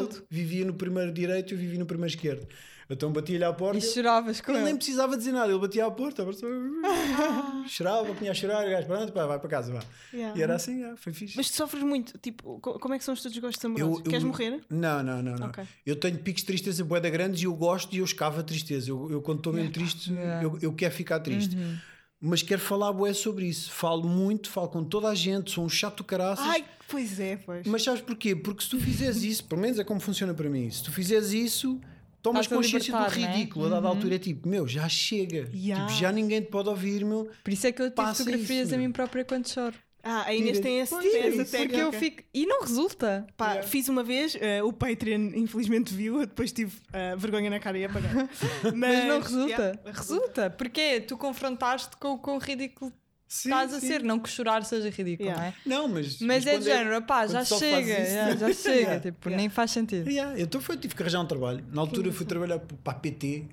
tudo. vivia no primeiro direito e eu vivia no primeiro esquerdo. Então batia-lhe à porta. E choravas com Ele nem ele. precisava dizer nada, ele batia à porta, *laughs* chorava, punha a chorar, o gajo, pronto, pá, vai para casa, vá. Yeah. E era assim, yeah, foi fixe. Mas tu sofres muito. Tipo, co- como é que são os teus desgostos amorosos? Eu- eu- Queres morrer? Não, não, não, não. Ok. Eu tenho picos de tristeza boeda grandes e eu gosto e eu escavo a tristeza. Eu, eu quando estou mesmo triste, eu, eu quero ficar triste. Uhum. Mas quero falar bué sobre isso. Falo muito, falo com toda a gente, sou um chato caraças. Ai, pois é, pois. Mas sabes porquê? Porque se tu fizeres isso, pelo menos é como funciona para mim, se tu fizeres isso, tomas Estás a consciência do libertar, é? ridículo. A dada altura é tipo, meu, já chega. Yeah. Tipo, já ninguém te pode ouvir, meu. Por isso é que eu tiro Passa fotografias isso, a meu. mim própria quando choro. Ah, a Inês Tira- tem tem é essa isso. técnica. Porque eu fico. E não resulta. Pá, fiz uma vez, eh, o Patreon infelizmente viu, depois tive eh, vergonha na cara e apagar. Mas, *laughs* Mas não resulta. yeah, resulta. Porque é, tu confrontaste com, com o ridículo Sim, estás a sim. ser. Não que chorar seja ridículo, Yeah. não é? Não, mas. Mas é de género, pá, já chega, yeah, *laughs* já chega, Yeah, tipo, nem faz sentido. Yeah, então foi, tive que arranjar um trabalho. Na altura fui trabalhar para a PT.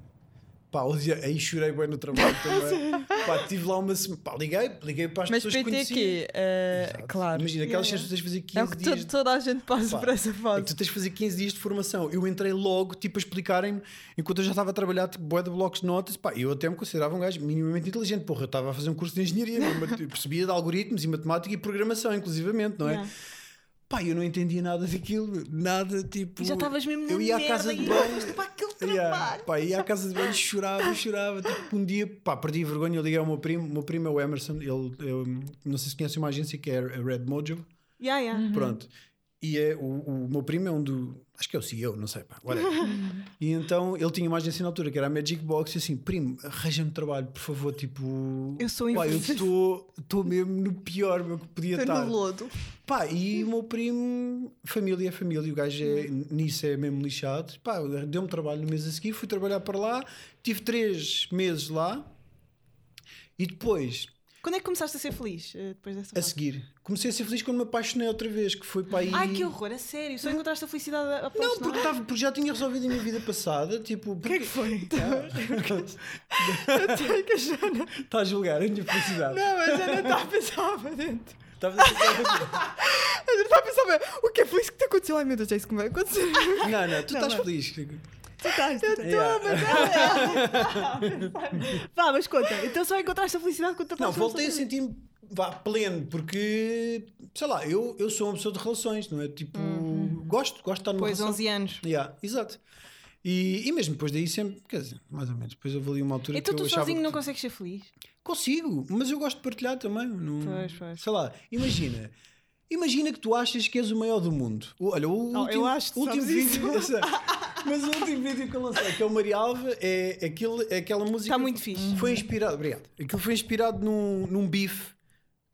Pá, odiei- aí chorei bem no trabalho *laughs* também. pá, tive lá uma semana. Pá, liguei, liguei para as Mas pessoas que PT que é, Exato. claro, Imagina, aquelas Yeah, que tens de fazer 15 é o que dias. to- toda a gente passa Pá, por essa É que fase. tu tens de fazer 15 dias de formação. Eu entrei logo, tipo, a explicarem-me, enquanto eu já estava a trabalhar, tipo, bué de blocos de notas, pá, eu até me considerava um gajo minimamente inteligente. Porra, eu estava a fazer um curso de engenharia, eu percebia de algoritmos e matemática e programação, inclusivamente, não é? Yeah. Pá, eu não entendia nada daquilo, nada, tipo... E já estavas mesmo na Eu ia à casa de banho. para aquele *laughs* Yeah, pá, ia à casa de banho, chorava, chorava. Tipo, um dia, pá, perdi a vergonha. Eu liguei ao meu primo. O meu primo é o Emerson. Ele, eu, não sei se conhece uma agência que é a Red Mojo. Yeah, yeah. Pronto. E é, o, o meu primo é um do. Acho que é o CEO, não sei, pá. whatever. *laughs* e então ele tinha uma agência na altura que era a Magic Box. E assim, primo, arranja-me trabalho, por favor. Tipo, Eu sou pá, eu estou estou mesmo no pior meu que podia estar. no lodo. Pá, e o meu primo, família é família, o gajo é, nisso é mesmo lixado. Pá, deu-me trabalho no mês a seguir, fui trabalhar para lá, tive três meses lá e depois, Quando é que começaste a ser feliz? eh, depois dessa a fase? seguir, comecei a ser feliz quando me apaixonei outra vez, que foi para aí. Ai, que horror, a sério. Só encontraste a felicidade a Não, porque, tava, porque já tinha resolvido a minha vida passada. Tipo, O que é que foi? *laughs* Está a julgar a minha felicidade. Não, a Jana está a pensar para dentro. Estava a pensar- *laughs* A Jana está a pensar, o que é isso que te aconteceu? Ai meu Deus, é isso que me vai acontecer. não, não, tu estás feliz. Tu estás, tu estás. Yeah. *laughs* Vá, mas conta. Então só encontraste a felicidade quando te Não, voltei a sentir-me vá, pleno, porque, sei lá, eu, eu sou uma pessoa de relações, não é? Tipo, gosto, gosto de estar numa Depois de relação. 11 anos. Yeah, exato. E, e mesmo depois daí sempre, quer dizer, mais ou menos, depois houve ali uma altura Então que eu tu achava sozinho não tu- consegues ser feliz? Consigo, mas eu gosto de partilhar também. Não... Pois, pois. Sei lá, imagina, Imagina que tu achas que és o maior do mundo. Olha, o Oh, último, eu acho que último vídeo. mas o último vídeo que eu lancei, que é o Maria Alva, é, é aquela música. Está muito fixe. Foi inspirado, obrigado. Aquilo foi inspirado num, num bife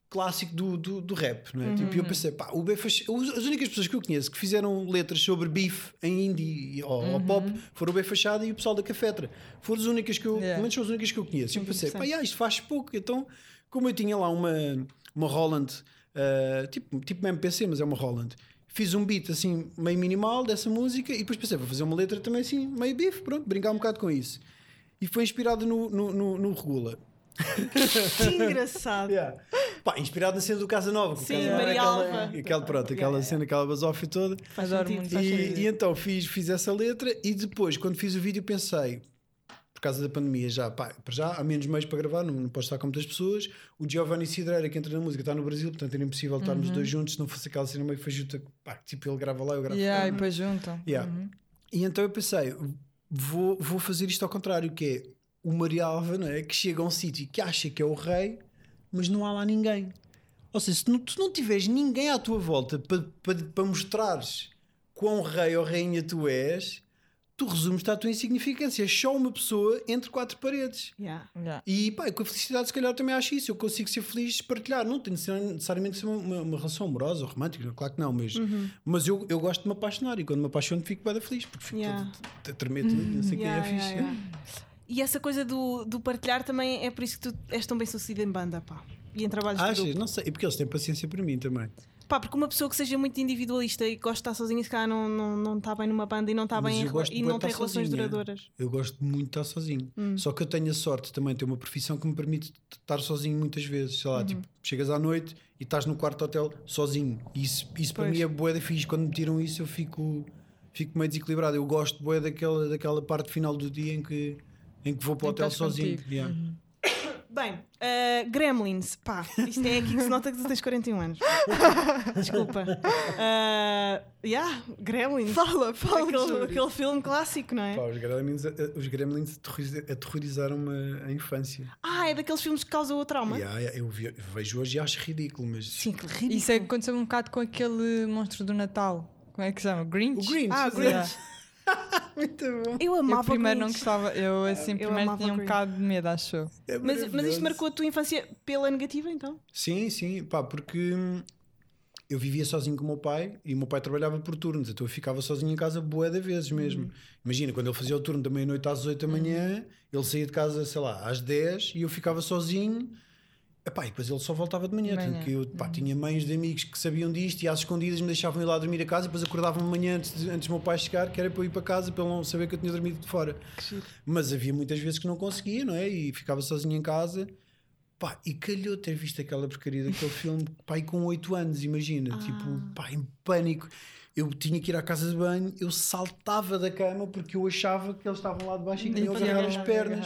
clássico do, do, do rap, não é? Tipo, Uhum. e eu pensei, pá, o bife, as únicas pessoas que eu conheço que fizeram letras sobre bife em indie ou, ou pop foram o B Fachada e o pessoal da Cafetra. Foram as únicas que eu, Yeah. pelo menos são as únicas que eu conheço. E eu pensei, pá, yeah, isto faz pouco. Então, como eu tinha lá uma, uma Holland, ah, tipo, tipo MPC, mas é uma Holland. Fiz um beat assim, meio minimal dessa música e depois pensei, vou fazer uma letra também assim, meio bife, pronto, brincar um bocado com isso. E foi inspirado no, no, no, no Regula. *laughs* Que engraçado. Yeah. Pá, inspirado na cena do Casa Nova. Sim, Casa Nova Maria aquela, Alva. Aquela, pronto, aquela Yeah, cena, aquela basófia toda. Faz Adoro sentido. muito. E, e então fiz, fiz essa letra e depois, quando fiz o vídeo, pensei, causa da pandemia, já, pá, para já há menos meios para gravar, não, não posso estar com muitas pessoas. O Giovanni Cidreira, que entra na música, está no Brasil, portanto era impossível estarmos os dois juntos se não fosse aquela cena meio fajuta, pá, tipo ele grava lá, eu gravo Yeah, cá. e depois juntam. Yeah. Uhum. E então eu pensei, vou, vou fazer isto ao contrário, que é o Maria Alva, não é? Que chega a um sítio que acha que é o rei, mas não há lá ninguém. Ou seja, se não, tu não tiveres ninguém à tua volta para pa, pa mostrares quão rei ou rainha tu és, tu resumes-te à tua insignificância. És só uma pessoa entre quatro paredes. Yeah. Yeah. E pá, com a felicidade, se calhar também acho isso. Eu consigo ser feliz partilhar. Não tem necessariamente ser uma, uma, uma relação amorosa ou romântica, claro que não, mas, Uhum. mas eu, eu gosto de me apaixonar e quando me apaixono fico bem feliz porque fico Yeah. todo a tremer tudo, não sei o que é fixe. yeah. E essa coisa do, do partilhar também é por isso que tu és tão bem sucedido em banda, pá. E em trabalhos de Achas? grupo. Não sei, e porque eles têm paciência para mim também. Pá, porque uma pessoa que seja muito individualista e gosta de estar sozinha, se calhar não, não, não está bem numa banda e não está Mas bem em e não tem relações sozinha. duradouras. Eu gosto muito de estar sozinho. Hum. Só que eu tenho a sorte também de ter uma profissão que me permite estar sozinho muitas vezes. Sei lá, Uhum. tipo, chegas à noite e estás no quarto de hotel sozinho. E isso, isso para mim é bué da fixe. Quando me tiram isso, eu fico, fico meio desequilibrado. Eu gosto bué daquela, daquela parte final do dia em que, em que vou para o hotel sozinho. Yeah. Bem, eh, Gremlins, pá, isto é aqui que se nota que tu tens 41 anos. Desculpa. Uh, yeah, Gremlins. Fala, fala Aquele, aquele filme clássico, não é? Pá, os gremlins, eh, os gremlins aterroriza- aterrorizaram-me a infância. Ah, é daqueles filmes que causam o trauma? Yeah, yeah, eu, vi- eu vejo hoje e acho ridículo, mas. Sim, que ridículo. Isso é que aconteceu um bocado com aquele monstro do Natal. Como é que se chama? Grinch? O Grinch. Ah, sim. Grinch. *laughs* Muito bom. Eu Eu amava primeiro não gostava, eu assim Eu primeiro tinha um bocado de medo, acho eu. É Mas, mas isto marcou a tua infância pela negativa, então? Sim, sim, pá, porque hum, eu vivia sozinho com o meu pai e o meu pai trabalhava por turnos, então eu ficava sozinho em casa bué de vezes mesmo. Imagina, quando ele fazia o turno da meia-noite às 8 da manhã, ele saía de casa, sei lá, às 10 e eu ficava sozinho. Epá, e depois ele só voltava de manhã, manhã. tanto que eu pá, tinha mães de amigos que sabiam disto e às escondidas me deixavam ir lá dormir a casa e depois acordavam de manhã antes, de- antes do meu pai chegar, que era para eu ir para casa para ele não saber que eu tinha dormido de fora. Mas havia muitas vezes que não conseguia, não é? E ficava sozinho em casa. Pá, e calhou ter visto aquela porcaria daquele filme, pai, com 8 anos, imagina, tipo, pá, em pânico. Eu tinha que ir à casa de banho, eu saltava da cama porque eu achava que eles estavam lá debaixo e que iam agarrar as pernas.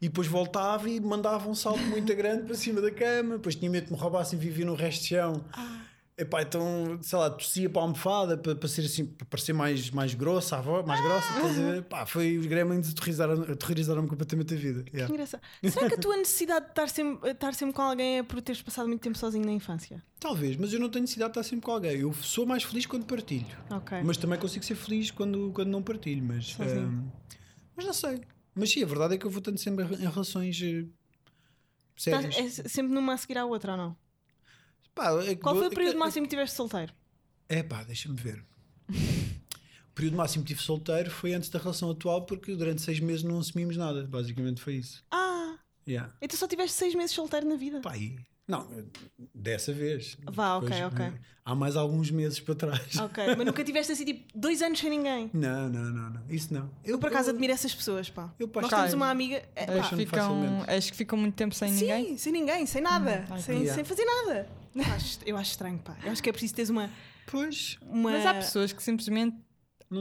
E depois voltava e mandava um salto muito grande para cima da cama. Depois tinha medo que me roubassem e vivia no resto de chão. Epá, então, sei lá, tossia para a almofada para, para ser assim, para parecer mais, mais grossa, a voz, mais grossa. estás a ver? Pá, foi os gremlins aterrorizaram- aterrorizaram-me completamente a vida. Que Yeah. engraçado. Será que a tua necessidade de estar sempre, estar sempre com alguém é por teres passado muito tempo sozinho na infância? Talvez, mas eu não tenho necessidade de estar sempre com alguém. Eu sou mais feliz quando partilho. Mas também consigo ser feliz quando, quando não partilho. Mas, ehm, mas não sei. Mas sim, a verdade é que eu vou tanto sempre em relações eh, Estás- sérias. é sempre numa a seguir à outra ou não? Pá, é Qual foi o é período máximo que tiveste solteiro? É pá, deixa-me ver. o período máximo que tive solteiro foi antes da relação atual, porque durante seis meses não assumimos nada. Basicamente foi isso. Ah, Yeah. então só tiveste seis meses solteiro na vida? Pá, não, dessa vez. Vá, ok, Depois, ok. eh, Há mais alguns meses para trás. Ok, *laughs* mas nunca tiveste assim tipo dois anos sem ninguém. Não, não, não, não. Isso não. Eu por acaso admiro essas pessoas, pá. Eu Nós paixão- temos uma amiga. é, Acho pá, que, Apaixono ficam, acho que ficam muito tempo sem ninguém. Sim, sem ninguém, sem nada. Hum, sem, Yeah. sem fazer nada. Eu acho, eu acho estranho, pá. Eu acho que é preciso teres uma. Pois, uma... Mas há pessoas que simplesmente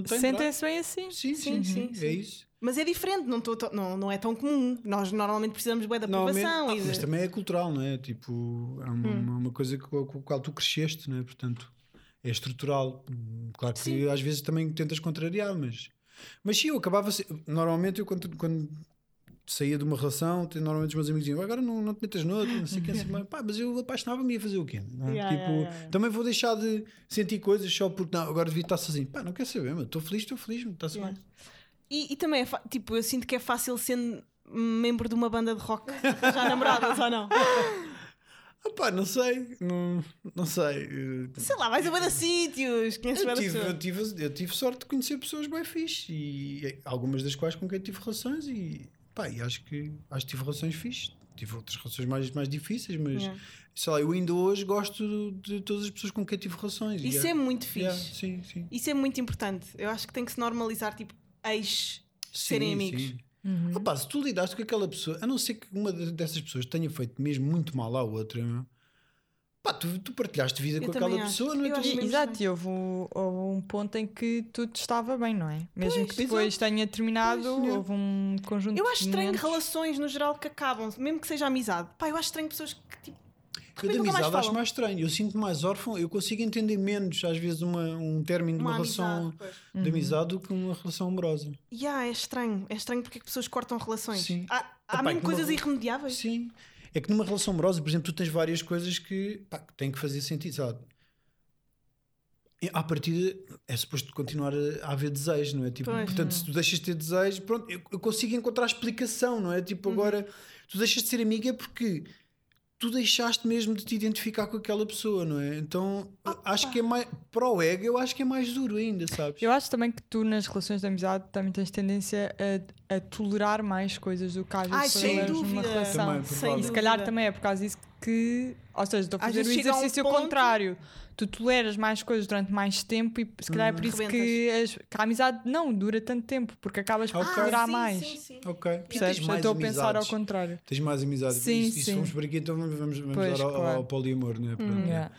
sentem-se bem assim. Sim, Sim, sim, sim, sim. sim. É isso. Mas é diferente, não, tô- tô- não, não é tão comum. Nós normalmente precisamos bué de aprovação. E Ah, de- mas também é cultural, não é? Tipo, é uma, Hum. uma coisa com com a qual tu cresceste, não é? Portanto, é estrutural. Claro que Sim. às vezes também tentas contrariar, mas. Mas sim, eu acabava. Normalmente, eu quando, quando saía de uma relação, te- normalmente os meus amigos diziam agora não, não te metas noutra, não sei o que, assim, mas, pá, mas eu apaixonava-me e ia fazer o quê? não é? Yeah, tipo, yeah, yeah. também vou deixar de sentir coisas só porque não, agora devia estar sozinho. Pá, não quer saber, estou feliz, estou feliz, está-se bem. E, e também é tipo, eu sinto que é fácil sendo membro de uma banda de rock *laughs* já namoradas ou não? Ah, pá, não sei, não, não sei. Sei lá, vais a banda sítios, conheces Eu tive, eu, tive, eu tive sorte de conhecer pessoas bem fixe e algumas das quais com quem tive relações e, pá, e acho que acho que tive relações fixe. Tive outras relações mais, mais difíceis, mas Yeah. sei lá, eu ainda hoje gosto de todas as pessoas com quem tive relações. Isso E é muito fixe. yeah, sim, sim. Isso é muito importante. Eu acho que tem que se normalizar, tipo, ex serem Sim, amigos. sim. Opa, se tu lidaste com aquela pessoa, a não ser que uma de- dessas pessoas tenha feito mesmo muito mal à outra, pá, tu, tu partilhaste vida Eu com aquela acho. pessoa, não é? Eu Tu- Exato, e houve, um- houve um ponto em que tudo estava bem, não é? Mesmo Pois, que depois exato. tenha terminado, Pois, houve um conjunto Eu de acho estranho momentos. relações no geral que acabam, mesmo que seja amizade. Pá, eu acho estranho pessoas que tipo. Da nunca mais amizade acho mais estranho. Eu sinto mais órfão, eu consigo entender menos, às vezes, uma, um término de uma, Uma relação amizade. pois. Uhum. de amizade do que uma relação amorosa. Yeah, é estranho. É estranho porque é que pessoas cortam relações. Sim. Há, há Epá, mesmo que numa coisas rela- irremediáveis. Sim. É que numa relação amorosa, por exemplo, tu tens várias coisas que, pá, que têm que fazer sentido. Sabe? À partida é suposto continuar a, a haver desejo, não é? Tipo, Pois. portanto, se tu deixas de ter desejo, pronto, eu, eu consigo encontrar explicação, não é? Tipo, agora tu deixas de ser amiga porque tu deixaste mesmo de te identificar com aquela pessoa, não é? Então acho que é mais para o ego, eu acho que é mais duro ainda, sabes? Eu acho também que tu nas relações de amizade também tens tendência a, a tolerar mais coisas do que às Ai, vezes sem toleras numa dúvida. relação. Também, Sem. E se calhar também é por causa disso que, ou seja, estou a fazer o um exercício ponto- contrário. Tu toleras mais coisas durante mais tempo e se calhar é por isso que, as- que a amizade não dura tanto tempo, porque acabas por Ok. tolerar Ah, sim, mais. Sim, sim. Ok. Percebes? Eu estou a pensar ao contrário. Tens mais amizades. Sim, e, e se sim. formos por aqui, então vamos, vamos, vamos Pois, ao, claro. ao poliamor, não é? Pronto. Yeah.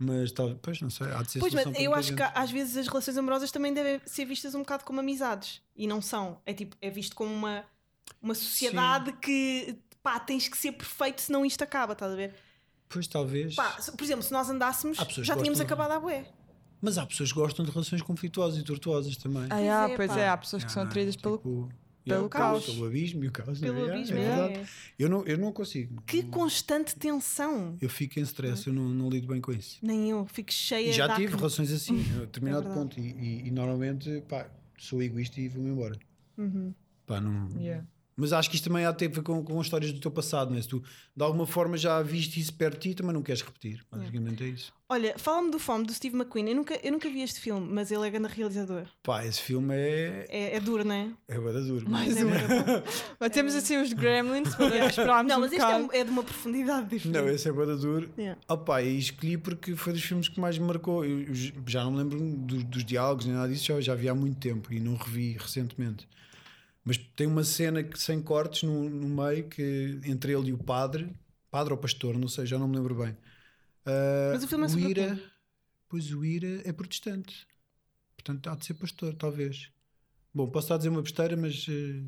Mas tal, pois não sei, há de ser Pois, mas eu acho que gente. às vezes as relações amorosas também devem ser vistas um bocado como amizades. E não são. É tipo, é visto como uma, uma sociedade que pá, tens que ser perfeito senão isto acaba, estás a ver? Pois talvez. Pá, por exemplo, se nós andássemos, já tínhamos de- acabado a bué. Mas há pessoas que gostam de relações conflituosas e tortuosas também. Ah, yeah, é, pois é, há pessoas que Ah, são é? atraídas pelo. Tipo, pelo yeah, caos. Pelo abismo e o caos. Pelo não é? abismo, é é. verdade. Eu, não, eu não consigo. Que Não- constante tensão. Eu fico em stress, eu não, não lido bem com isso. Nem eu, fico cheia E já de tive acne. relações assim, *laughs* a determinado É ponto. E, e- e normalmente, pá, sou egoísta e vou-me embora. Uhum. Pá, não. Yeah. Mas acho que isto também há a ter a ver com, com histórias do teu passado, não é? Se tu de alguma forma já viste isso perto de ti, também não queres repetir. Basicamente é isso. Olha, fala-me do Fome, do Steve McQueen. Eu nunca, eu nunca vi este filme, mas ele é grande realizador. Pá, esse filme é. É, é duro, não é? É bué da duro. Mais é um. bué da bom. Mas temos assim os gremlins para *laughs* esperarmos Não, um mas este é, um- é de uma profundidade diferente. Não, esse é bué da duro. Yeah. Opa, e escolhi porque foi dos filmes que mais me marcou. Eu, eu já não me lembro do- dos diálogos nem nada disso, já, já vi há muito tempo e não revi recentemente. Mas tem uma cena que, sem cortes no, no meio que entre ele e o padre, padre ou pastor, não sei, já não me lembro bem. Ah, Mas o filme é sobre quê? Ira, Pois o Ira é protestante, portanto há de ser pastor, talvez. Bom, posso estar a dizer uma besteira, mas. eh,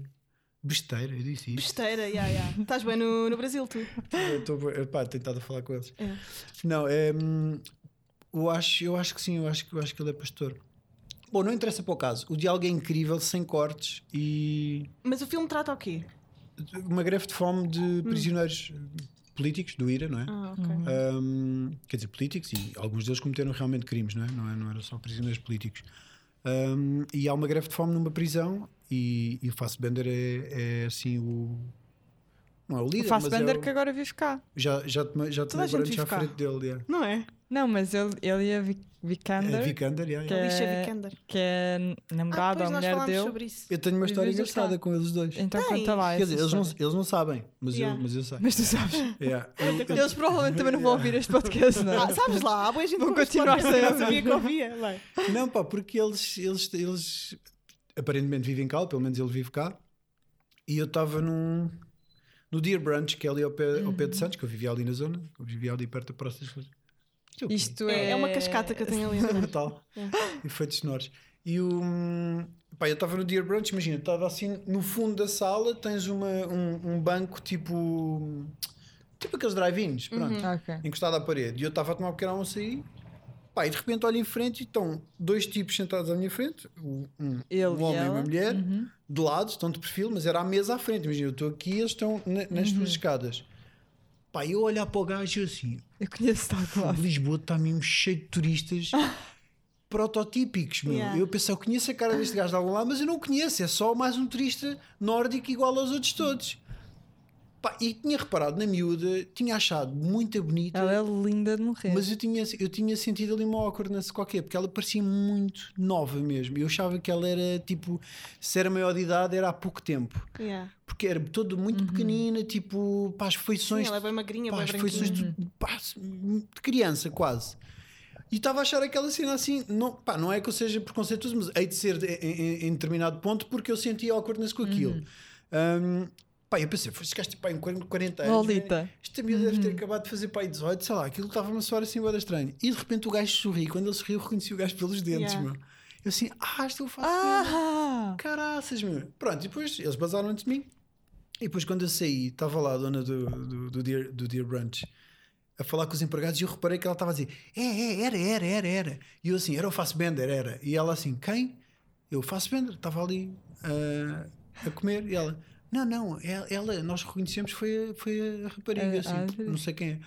besteira, eu disse isso. Besteira, ya, ya. Estás bem no, no Brasil, tu. Estou pá, tentado a falar com eles. É. Não, é, hum, eu, acho, eu acho que sim, eu acho, eu acho que ele é pastor. Bom, não interessa para o caso. O diálogo é incrível, sem cortes e Mas o filme trata o quê? uma greve de fome de prisioneiros políticos do IRA, não é? Ah, ok. Hum, quer dizer, políticos e alguns deles cometeram realmente crimes, não é? Não, é, não eram só prisioneiros políticos. Hum, e há uma greve de fome numa prisão e, e o Fassbender é, é assim o. Não é o líder, O mas Fassbender é o, que agora vive cá. já, já tomei, já Toda a tomei gente agora já à vive cá. frente dele. yeah. Não é? Não, mas ele, ele e a Vi- É Vikander, Vikander, yeah, Que é- Vikander. que é Ah, namorada pois ou nós mulher dele. sobre isso. Eu tenho uma história engraçada com eles dois. Então Tens? conta lá. Quer dizer, eles não, eles não sabem, mas, Yeah. eu, mas eu sei. Mas tu sabes. Yeah. *laughs* Eu- Eles provavelmente também não vão ouvir este podcast, não? Ah, *laughs* sabes lá, há boa gente este continuar sem eu não sabia que ouvia. Não, pá, porque eles, eles, eles aparentemente vivem cá, ou pelo menos ele vive cá. E eu estava num. No Deer Branch, que é ali ao pé, ao pé de Santos, que eu vivia ali na zona, eu vivia ali perto da Praça das Flores. Isto é o É, é... é uma cascata que eu tenho ali. *laughs* atrás. Tal. *laughs* Efeitos sonoros. E o. Pá, eu estava no Deer Brunch, imagina, estava assim no fundo da sala, tens uma, um, um banco tipo. Tipo aqueles drive-ins, pronto, Ok. encostado à parede. E eu estava a tomar um pequeno almoço aí. Pá, e de repente olho em frente e estão dois tipos sentados à minha frente, um, um, homem e uma mulher, Uhum. de lado, estão de perfil, mas era a mesa à frente. Imagina, eu estou aqui e eles estão na- nas Uhum. duas escadas. Pá, eu olhar para o gajo e assim, Eu conheço tal qual. Lisboa está mesmo cheio de turistas *laughs* prototípicos, meu. Yeah. Eu pensei, eu conheço a cara deste gajo de algum lado, mas eu não o conheço, é só mais um turista nórdico igual aos outros todos. Pá, e tinha reparado na miúda, tinha achado muito bonita, Ela é linda de morrer. mas eu tinha, eu tinha sentido ali uma awkwardness qualquer, porque ela parecia muito nova mesmo. Eu achava que ela era tipo, se era maior de idade, era há pouco tempo. Yeah. Porque era todo muito pequenina, tipo, pá, as Sim, feições ela é bem magrinha, Pá, bem as feições de, pá, de criança, quase. E estava a achar aquela cena assim, não, pá, não é que eu seja preconceituoso, mas hei de ser de- em, em- em determinado ponto porque eu sentia awkwardness com aquilo. Um, pá, eu pensei, foi chegaste pá, em 40 40 anos. Lolita. né? Esta miúda deve ter acabado de fazer pá, 18, sei lá, aquilo estava-me a soar assim, bem estranho. E de repente o gajo sorri, quando ele sorriu, eu reconheci o gajo pelos dentes, Yeah. meu. Eu assim, ah, eu faço. Ah! Caraças, meu. Pronto, e depois eles basaram antes de mim. E depois, quando eu saí, estava lá a dona do, do, do, Deer, do Deer Brunch a falar com os empregados e eu reparei que ela estava a dizer: É, é, era, era, era, era. E eu assim: Era o Fassbender, era. E ela assim: Quem? Eu, Fassbender. Estava ali ah, a comer. E ela: Não, não, ela, ela- nós reconhecemos, foi foi a rapariga. Eu assim, não sei quem é.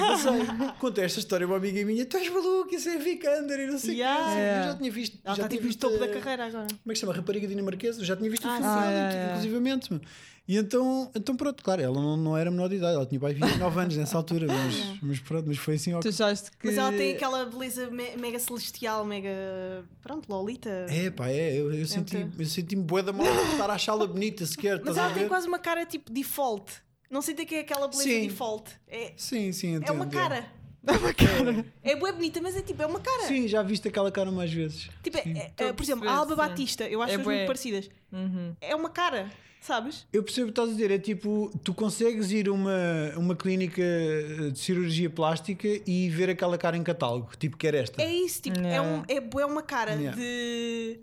Não *laughs* sei. Contei esta história a uma amiga minha: Tu és maluco, isso é Vikander e não sei o Yeah. que. Eu Yeah. já tinha visto. Ela já está tinha tipo visto topo da carreira agora. como é que se chama? Rapariga dinamarquesa? Eu já tinha visto o Ah, filme, sim. Ah, é, é. inclusivamente. meu. E então, então pronto, claro, ela não, não era menor de idade, ela tinha pai 29 anos nessa altura, mas, mas pronto, mas foi assim. Tu achaste que. Mas ela tem aquela beleza me- mega celestial, mega. Pronto, Lolita. É pá, é, eu, eu senti, eu senti-me bué da mal por estar a achá-la bonita sequer, Mas ela tem quase uma cara tipo default. Não sei que é aquela beleza Sim. default. É, Sim, sim, é uma entendo, cara. É uma cara. É boa bonita, mas é tipo, é uma cara. Sim, já viste aquela cara mais vezes. Tipo, é- é- por exemplo, a Alba. Batista, eu acho É as muito parecidas. Uhum. É uma cara, sabes? Eu percebo o que estás a dizer, é tipo, tu consegues ir a uma, uma clínica de cirurgia plástica e ver aquela cara em catálogo, tipo, quer esta. É isso, tipo, é, um, é, uma cara Yeah. de.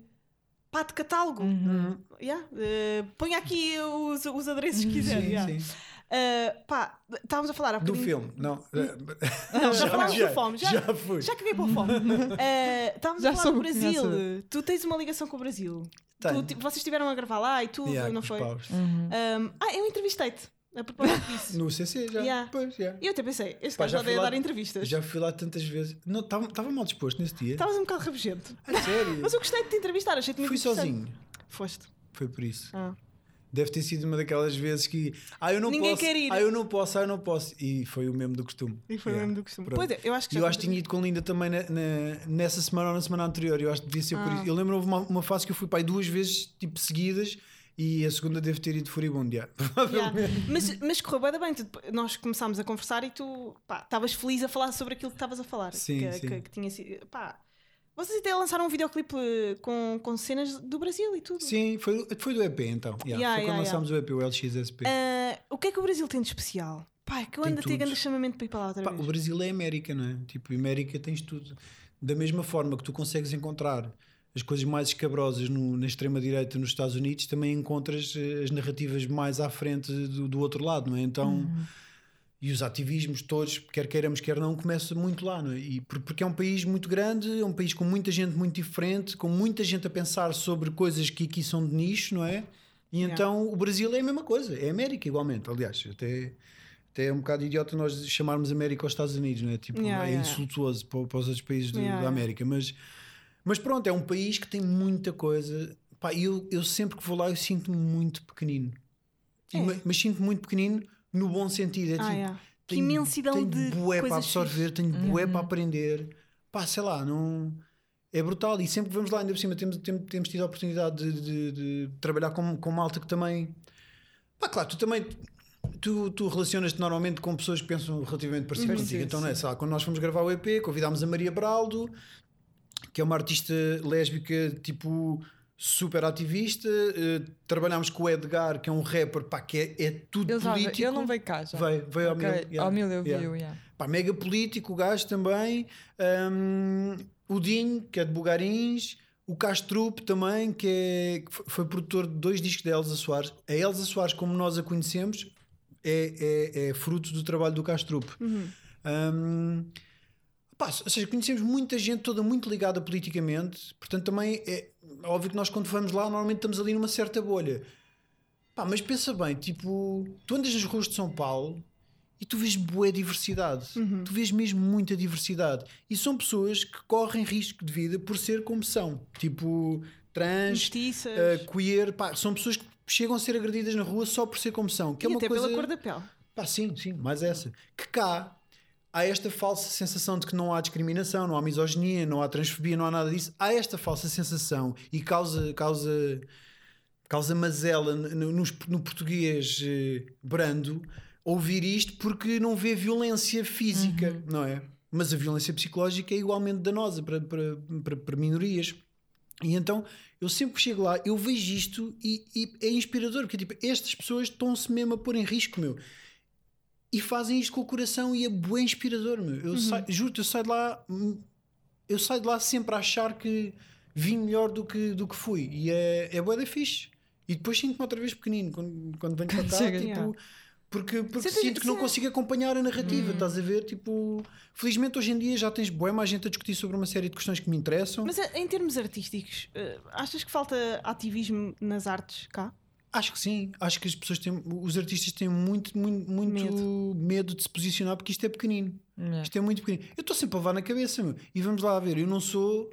pá, de catálogo. Uhum. Yeah. eh, põe aqui os, os adereços que quiser. Sim, yeah. sim. Eh, pá, estávamos a falar há Do bocadinho- filme, não. *laughs* Não, já *laughs* falámos já, do fome, já- já fui. Já caguei para o fome. Eh, *laughs* Estávamos Já a falar do a Brasil. Tu tens uma ligação com o Brasil. Tu, tipo, vocês estiveram a gravar lá e tudo, Yeah, não foi? Uhum. Um, ah, eu entrevistei-te a propósito disso. No CC já. Yeah. Pois, já. E eu até pensei, este gajo lá- dar entrevistas. Já fui lá tantas vezes. Não, estava mal disposto nesse dia. Estavas um bocado rabugento. A sério. Mas eu gostei de te entrevistar, achei-te muito Fui sozinho. Foste. Foi por isso. Ah. Deve ter sido uma daquelas vezes que. Ah, eu não Ninguém posso. quer ir. Ah, eu não posso, ah, eu não posso. E foi o mesmo do costume. E foi Yeah. mesmo do costume. Pronto. Pois é, eu acho que E eu acho que tinha ido com Linda também na- na- nessa semana ou na semana anterior. Eu acho que devia ser por Ah. isso. Eu lembro houve uma, uma fase que eu fui para aí duas vezes, tipo, seguidas, e a segunda devo ter ido furibundo. já. *laughs* Yeah. Mas, mas correu bem, bem. Tu- Nós começámos a conversar e tu estavas feliz a falar sobre aquilo que estavas a falar. Sim, que, sim. Que, que tinha sido. Pá, vocês até lançaram um videoclipe eh, com, com cenas do Brasil e tudo. Sim, foi, foi do EP então. Yeah, Yeah, foi quando yeah, lançámos o EP, o LXSP. Ah, o que é que o Brasil tem de especial? Pá, é que eu ando a ter grande chamamento para ir para lá outra Pá, vez. o Brasil é América, não é? Tipo, América tens tudo. Da mesma forma que tu consegues encontrar as coisas mais escabrosas no- na extrema-direita nos Estados Unidos, também encontras eh, as narrativas mais à frente do, do outro lado, não é? Então, Uhum. E os ativismos todos, quer queiramos, quer não, começa muito lá, é? E por- porque é um país muito grande, é um país com muita gente muito diferente, com muita gente a pensar sobre coisas que aqui são de nicho, não é? E Yeah. então o Brasil é a mesma coisa, é América igualmente, aliás, até. Até é um bocado idiota nós chamarmos América aos Estados Unidos, não é? Tipo, Yeah, é yeah. insultuoso para, para os outros países do- da. América, mas, mas pronto, é um país que tem muita coisa. Pá, eu, eu sempre que vou lá eu sinto-me muito pequenino. É. ma- Mas sinto-me muito pequenino no bom sentido. É Ah, tipo, yeah. Que tenho- imensidão tenho de bué para absorver, tenho bué para aprender. Pá, sei lá, não. É brutal. E sempre que vamos lá, ainda por cima, temos, temos, temos tido a oportunidade de, de- de trabalhar com, com malta que também. Pá, claro, tu também. Tu, tu relacionas-te normalmente com pessoas que pensam relativamente parecido Uhum. contigo. Sim, Então, não é? Sei lá, quando nós fomos gravar o EP, convidámos a Maria Braldo, que é uma artista lésbica, tipo, super ativista. eh, trabalhámos com o Edgar, que é um rapper, pá, que é, é tudo político. ele não veio cá já. Veio, veio ao Ok, Mil. yeah, Ao mil eu yeah. yeah. Pá, mega político, o gajo também. Hum, o Dinho, que é de Bugarins. O Castrup também, que, é, que foi- produtor de dois discos da Elsa Soares. A Elsa Soares, como nós a conhecemos, é, é, é fruto do trabalho do Castrup. Uhum. Hum, Pá, ou seja, conhecemos muita gente toda muito ligada politicamente, portanto também é óbvio que nós quando vamos lá normalmente estamos ali numa certa bolha. Pá, mas pensa bem, tipo, tu andas nas ruas de São Paulo e tu vês boa diversidade. Tu vês mesmo muita diversidade. E são pessoas que correm risco de vida por ser como são. Tipo, trans, uh, queer, pá, são pessoas que chegam a ser agredidas na rua só por ser como são. Que e é uma até coisa... pela cor da pele. Pá, sim, sim, mais essa. Que cá há esta falsa sensação de que não há discriminação, não há misoginia, não há transfobia, não há nada disso. Há esta falsa sensação e causa, causa, causa mazela no, no, no português eh, brando ouvir isto porque não vê violência física, não é? Mas a violência psicológica é igualmente danosa para, para, para, para minorias. E então eu sempre que chego lá, eu vejo isto e, e é inspirador, porque tipo, estas pessoas estão-se mesmo a pôr em risco, meu. E fazem isto com o coração e é bem inspirador, meu. Eu saio, juro-te, eu saio de lá, hum, eu saio de lá sempre a achar que vim melhor do que, do que fui. E é, é bué da fixe. E depois sinto-me outra vez pequenino quando, quando venho *laughs* para cá, Chega. tipo, Yeah. porque, porque sinto que não sim. consigo acompanhar a narrativa, estás a ver? Tipo, felizmente hoje em dia já tens bué mais gente a discutir sobre uma série de questões que me interessam. Mas eh, em termos artísticos, eh, achas que falta ativismo nas artes cá? Acho que sim, acho que as pessoas têm, os artistas têm muito, muito, muito Medo. medo. de se posicionar porque isto é pequenino. Yeah. Isto é muito pequenino. Eu estou sempre a levar na cabeça, meu. E vamos lá ver, eu não sou,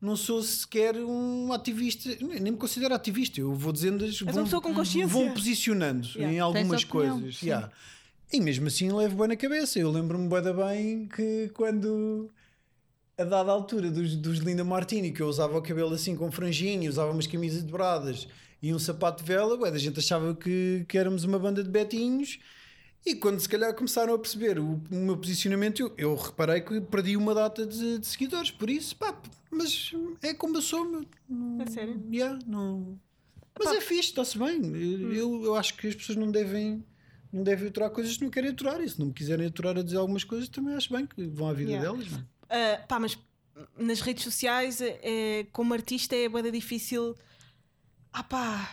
não sou sequer um ativista, nem me considero ativista. Eu vou dizendo, as- vou, pessoa com consciência. vou posicionando Yeah. em algumas coisas. Yeah. E mesmo assim levo bem na cabeça. Eu lembro-me bem, bem que quando a dada altura dos, dos Linda Martini, que eu usava o cabelo assim com franjinha, usava umas camisas dobradas e um sapato de vela, ué, a gente achava que, que éramos uma banda de betinhos. E quando se calhar começaram a perceber o, o meu posicionamento, eu, eu reparei que perdi uma data de, de seguidores. Por isso, pá, mas é como eu sou. meu. Não- É sério? Yeah, não... Mas Pá. é fixe, está-se bem. Eu, eu, eu acho que as pessoas não devem. Não devem aturar coisas que não querem aturar. E se não me quiserem aturar a dizer algumas coisas, também acho bem que vão à vida Yeah. delas. Ah, pá, mas nas redes sociais, é, como artista, é bem difícil. Ah, pá,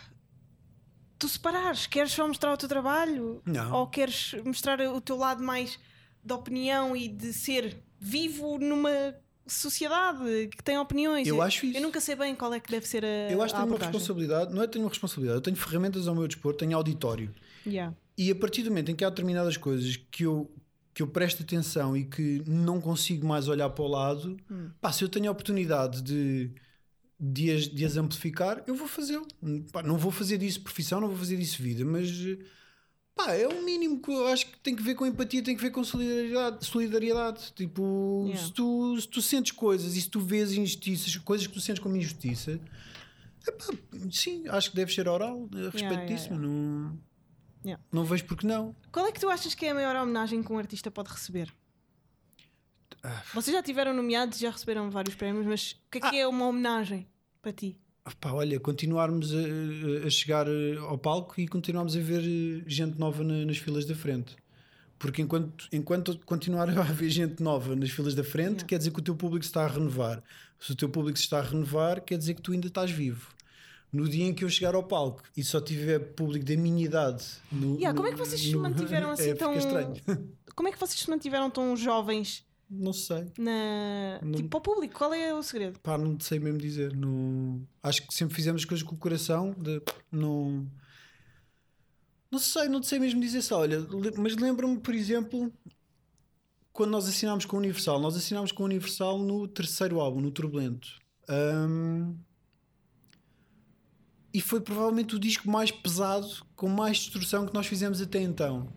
tu separares. Queres só mostrar o teu trabalho? Não. Ou queres mostrar o teu lado mais de opinião e de ser vivo numa sociedade que tem opiniões? Eu acho isso. Eu nunca sei bem qual é que deve ser a. Eu acho que tenho uma responsabilidade. Não é tenho uma responsabilidade, eu tenho ferramentas ao meu dispor, tenho auditório. Yeah. E a partir do momento em que há determinadas coisas que eu, que eu presto atenção e que não consigo mais olhar para o lado, pá, se eu tenho a oportunidade de, de, as, de as amplificar, eu vou fazê-lo. Não vou fazer disso profissão, não vou fazer disso vida, mas pá, é o mínimo que eu acho que tem que ver com empatia, tem que ver com solidariedade. solidariedade. Tipo, Yeah. se, tu, se tu sentes coisas e se tu vês injustiças, coisas que tu sentes como injustiça. epá, sim, acho que deve ser oral a respeito Yeah, disso, yeah. não, Yeah. não vejo porque não. Qual é que tu achas que é a maior homenagem que um artista pode receber? Ah. Vocês já tiveram nomeados, já receberam vários prémios, mas o que é que é uma homenagem para ti? Pá, olha, continuarmos a, a chegar eh, ao palco e continuarmos a ver eh, gente nova na- nas filas da frente. Porque enquanto, enquanto continuar *laughs* a haver gente nova nas filas da frente, Yeah. quer dizer que o teu público se está a renovar. Se o teu público se está a renovar, quer dizer que tu ainda estás vivo. No dia em que eu chegar ao palco e só tiver público da minha idade. No, Yeah, como é no- que vocês se no- mantiveram *laughs* assim é, tão. *laughs* Como é que vocês se mantiveram tão jovens Não sei. na... Não- tipo, para o público? Qual é o segredo? Pá, não sei mesmo dizer. Não... Acho que sempre fizemos as coisas com o coração. De... Não... não sei, não sei mesmo dizer só. Olha, mas lembro-me, por exemplo, quando nós assinámos com a Universal. Nós assinámos com a Universal no terceiro álbum, no Turbulento. Ahm, E foi provavelmente o disco mais pesado, com mais destruição que nós fizemos até então.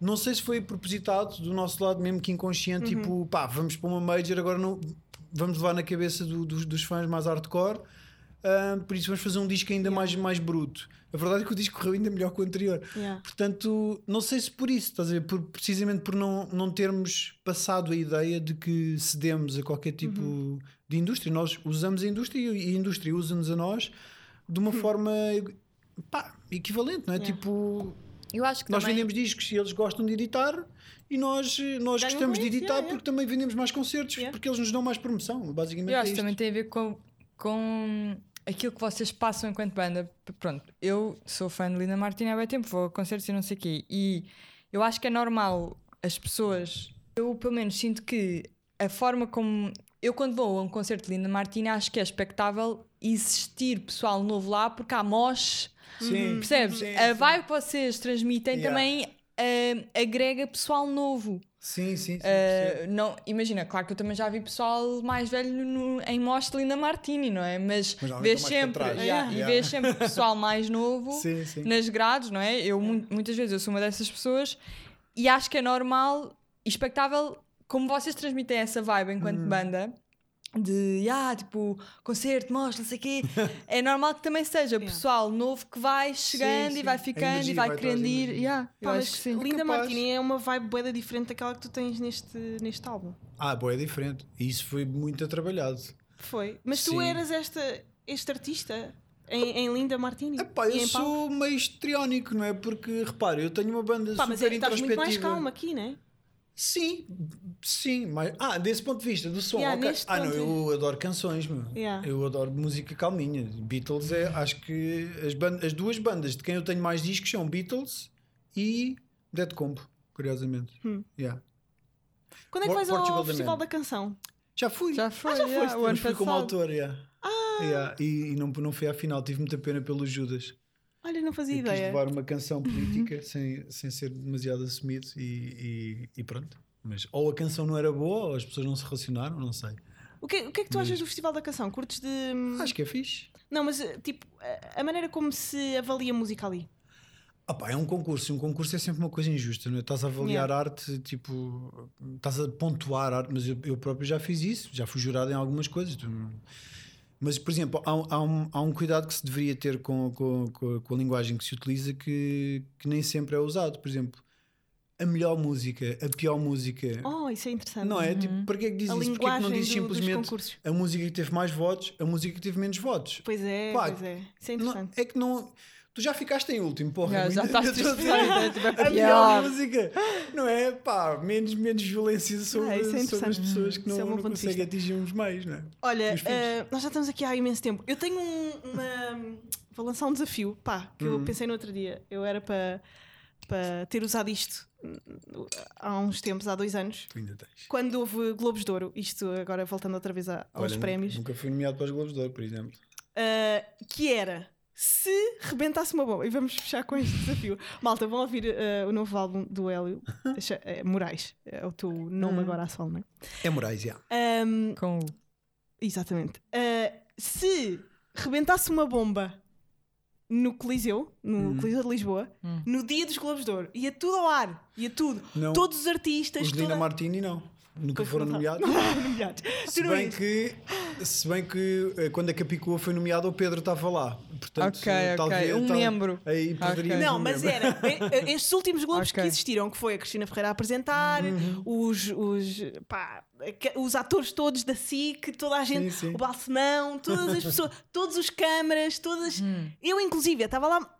Não sei se foi propositado do nosso lado, mesmo que inconsciente, tipo, pá, vamos para uma major, agora não vamos levar na cabeça do- dos, dos fãs mais hardcore, ah, por isso vamos fazer um disco ainda mais, mais bruto. A verdade é que o disco correu ainda melhor que o anterior. Yeah. Portanto, não sei se por isso, estás a ver? Por, precisamente por não, não termos passado a ideia de que cedemos a qualquer tipo Uhum. de indústria. Nós usamos a indústria e a indústria usa-nos a nós de uma forma pá, equivalente, não é? Hum. Yeah. Tipo, Eu acho que nós também... vendemos discos e eles gostam de editar e nós, nós gostamos de editar yeah, porque também vendemos mais concertos Yeah. porque eles nos dão mais promoção. Basicamente Eu é acho que também tem a ver com, com aquilo que vocês passam enquanto banda. Pronto, eu sou fã de Linda Martina há bem tempo, vou a concertos e não sei o quê. E eu acho que é normal as pessoas. Eu, pelo menos, sinto que a forma como. Eu, quando vou a um concerto de Linda Martina, acho que é expectável existir pessoal novo lá porque há mosh. Sim. Percebes? Sim, a sim. vibe que vocês transmitem Yeah. também ah, agrega pessoal novo. Sim, sim, sim. Uh, não, imagina, claro que eu também já vi pessoal mais velho no- em Most Linda Martini, não é? Mas, Mas vês sempre, yeah, Yeah. e vês sempre *laughs* pessoal mais novo Sim, sim. nas grades, não é? Eu mu- muitas vezes eu sou uma dessas pessoas e acho que é normal e expectável como vocês transmitem essa vibe enquanto Hum. banda. De, ah, tipo, concerto, mostra, não sei o quê. *laughs* é normal que também seja pessoal novo que vai chegando sim. e vai ficando energia e vai vai querendo ir. Yeah, Pá, acho que mas sim. Linda capaz. Martini é uma vibe boeda diferente daquela que tu tens neste, neste álbum. Ah, boa, é diferente. E isso foi muito trabalhado. Foi. Mas tu Sim. eras esta, este artista em, em Linda Martini? Epá, eu sou meio histriónico, não é? Porque, repara, eu tenho uma banda Pá, mas super é, estás muito mais introspectiva. calmo aqui, né? Sim, sim, mas. Ah, desse ponto de vista, do som. Yeah, ok. neste Ah, não, eu adoro canções, meu. Yeah. Eu adoro música calminha. Beatles é. Acho que as, ban- as duas bandas de quem eu tenho mais discos são Beatles e Dead Combo, curiosamente. Hum. Yeah. Quando é que vais ao Festival da Canção? Já fui. Já foi, já yeah, foste, o ano fui como autor, yeah. Ah! Yeah, E, e não, não fui à final, tive muita pena pelo Judas. Olha, não fazia Eu quis ideia. levar uma canção política sem, sem ser demasiado assumido e, e, e pronto. Mas ou a canção não era boa, ou as pessoas não se relacionaram, não sei. O que, o que é que tu achas do Festival da Canção? Curtes de. Acho que é fixe. Não, mas eh, tipo, a- maneira como se avalia a música ali. Ah pá, é um concurso, um concurso é sempre uma coisa injusta, não é? Estás a avaliar arte, tipo, estás a pontuar arte, mas eu, eu próprio já fiz isso, já fui jurado em algumas coisas. tu Mas, por exemplo, há, um- há um, há um cuidado que se deveria ter com, com, com, a- com a linguagem que se utiliza que, que nem sempre é usado. Por exemplo, a melhor música, a pior música. Oh, isso é interessante. Não é? Tipo, para que é que diz A isso? Porque é que não diz do- simplesmente a música que teve mais votos, a música que teve menos votos? Pois é, Pá, pois é. Isso é Não- interessante. é que não. Tu já ficaste em último, porra. Já, já estás estou a dizer- *laughs* triste, é, tipo, é a pior. melhor música. Não é? Pá, menos, menos violência sobre, Ah, é sobre as pessoas que não, é não conseguem atingir uns meios, não é? Olha, eh, nós já estamos aqui há imenso tempo. Eu tenho um- uma. Vou lançar um desafio, pá, que Hum. eu pensei no outro dia. Eu era para para ter usado isto hum, há uns tempos, há dois anos, Tu ainda tens. quando houve Globos de Ouro, isto agora voltando outra vez a- aos Olha, prémios, Nunca fui nomeado para os Globos de Ouro, por exemplo. uh, que era se rebentasse uma bomba, e vamos fechar com este desafio. *laughs* Malta, vão ouvir uh, o novo álbum do Hélio, *laughs* é, Moraes, é o teu nome agora à sol, não É Moraes, já. é? Um, Com o. Exatamente. Uh, se rebentasse uma bomba no Coliseu, no Hum. Coliseu de Lisboa, Hum. no dia dos Globos de Ouro, ia tudo ao ar, ia tudo. Não. Todos os artistas, Os de Lina toda... Martini, não. Nunca Pois foram nomeados. *laughs* Não foram nomeados. Se bem, que, se bem que eh, quando a Capicua foi nomeada, o Pedro estava lá. Portanto, Ok, talvez, Um tal- membro. Aí poderia Não, mas era eh, *laughs* estes últimos Globos Ok. que existiram, que foi a Cristina Ferreira a apresentar, Uhum. os, os, pá, os atores todos da SIC, toda a gente, Sim, sim. o Balsemão, todas as pessoas, *laughs* todos os câmaras, todas. Hum. Eu, inclusive, estava lá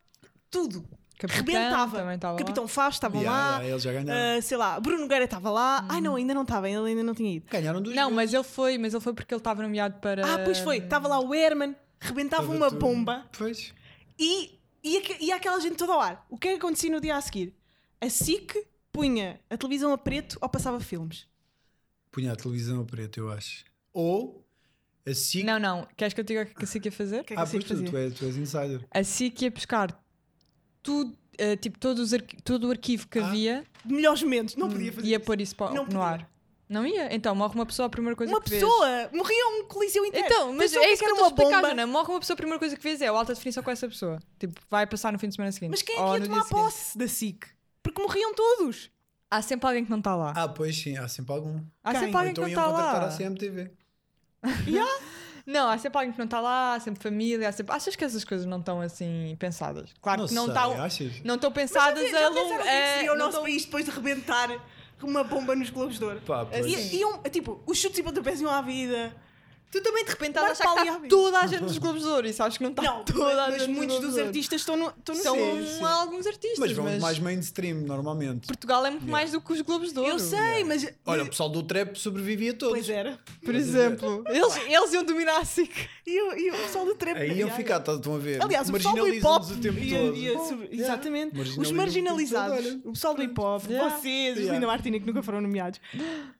tudo. Capitão Rebentava. estava. Capitão Fausto estavam Yeah, lá. yeah, eles já ganharam. ah, sei lá, Bruno Nogueira estava lá. Ai não, ainda não estava, ele ainda não tinha ido. Ganharam duas Não, vezes. mas ele foi, mas ele foi porque ele estava nomeado para. Ah, pois foi, estava lá o Herman, rebentava Estava uma tudo. bomba Pois. e ia, ia aquela gente toda ao ar. O que é que acontecia no dia a seguir? A SIC punha a televisão a preto ou passava filmes. Punha a televisão a preto, eu acho. Ou a SIC. Não, não. Queres que eu diga o que a SIC ia fazer? Que é que ah, a SIC pois tu, tu, és, tu és insider. A SIC ia buscar tudo, eh, tipo, todos os arqui- todo o arquivo que Ah. havia Melhores momentos, não podia e fazer. ia isso. pôr isso Não no podia. ar. Não ia? Então, morre uma pessoa, a primeira coisa Uma que vês. pessoa morria um coliseu inteiro. Então, mas é isso que era eu estou a uma. Jana. Morre uma pessoa, a primeira coisa que vês é o alta definição com essa pessoa. Tipo, vai passar no fim de semana seguinte. Mas quem é que ia tomar seguinte. posse da SIC? Porque morriam todos. Há sempre alguém que não está lá. Ah, pois sim, há sempre algum. há quem? sempre alguém então que iam não está contratar lá. a CMTV. *laughs* Não, há sempre alguém que não está lá, há sempre família, há sempre... Achas que essas coisas não estão assim pensadas? Claro Não que não sei, estão. achas? Não estão pensadas já, a já que é, seria o não nosso estão- país depois de rebentar uma bomba nos Globos de Ouro? Pá, pois. I- Iam, tipo, os chutes e pontapés iam à vida. Tu também de repente estás a Marco achar que está Alvin. toda a gente nos Globos de Ouro e sabes que não está Não, toda a mas gente nos muitos dos artistas estão no, estão no São sim. sim. alguns artistas, Mas mas, vão mais mainstream, normalmente. Portugal é muito mais do que os Globos de Ouro. Eu sei, mas. Olha, o pessoal do trap sobrevivia todos. Pois era. Por exemplo, eles, eles iam dominar a SIC. E, o- e o pessoal do trap. Aí iam Yeah, ficar, tá- estão a ver. Aliás, o pessoal do hip hop. O tempo ia- todo. ia sobre- Yeah. Exatamente. Os marginalizados. O pessoal do hip hop, Yeah. vocês, os Yeah. Linda Martina que nunca foram nomeados.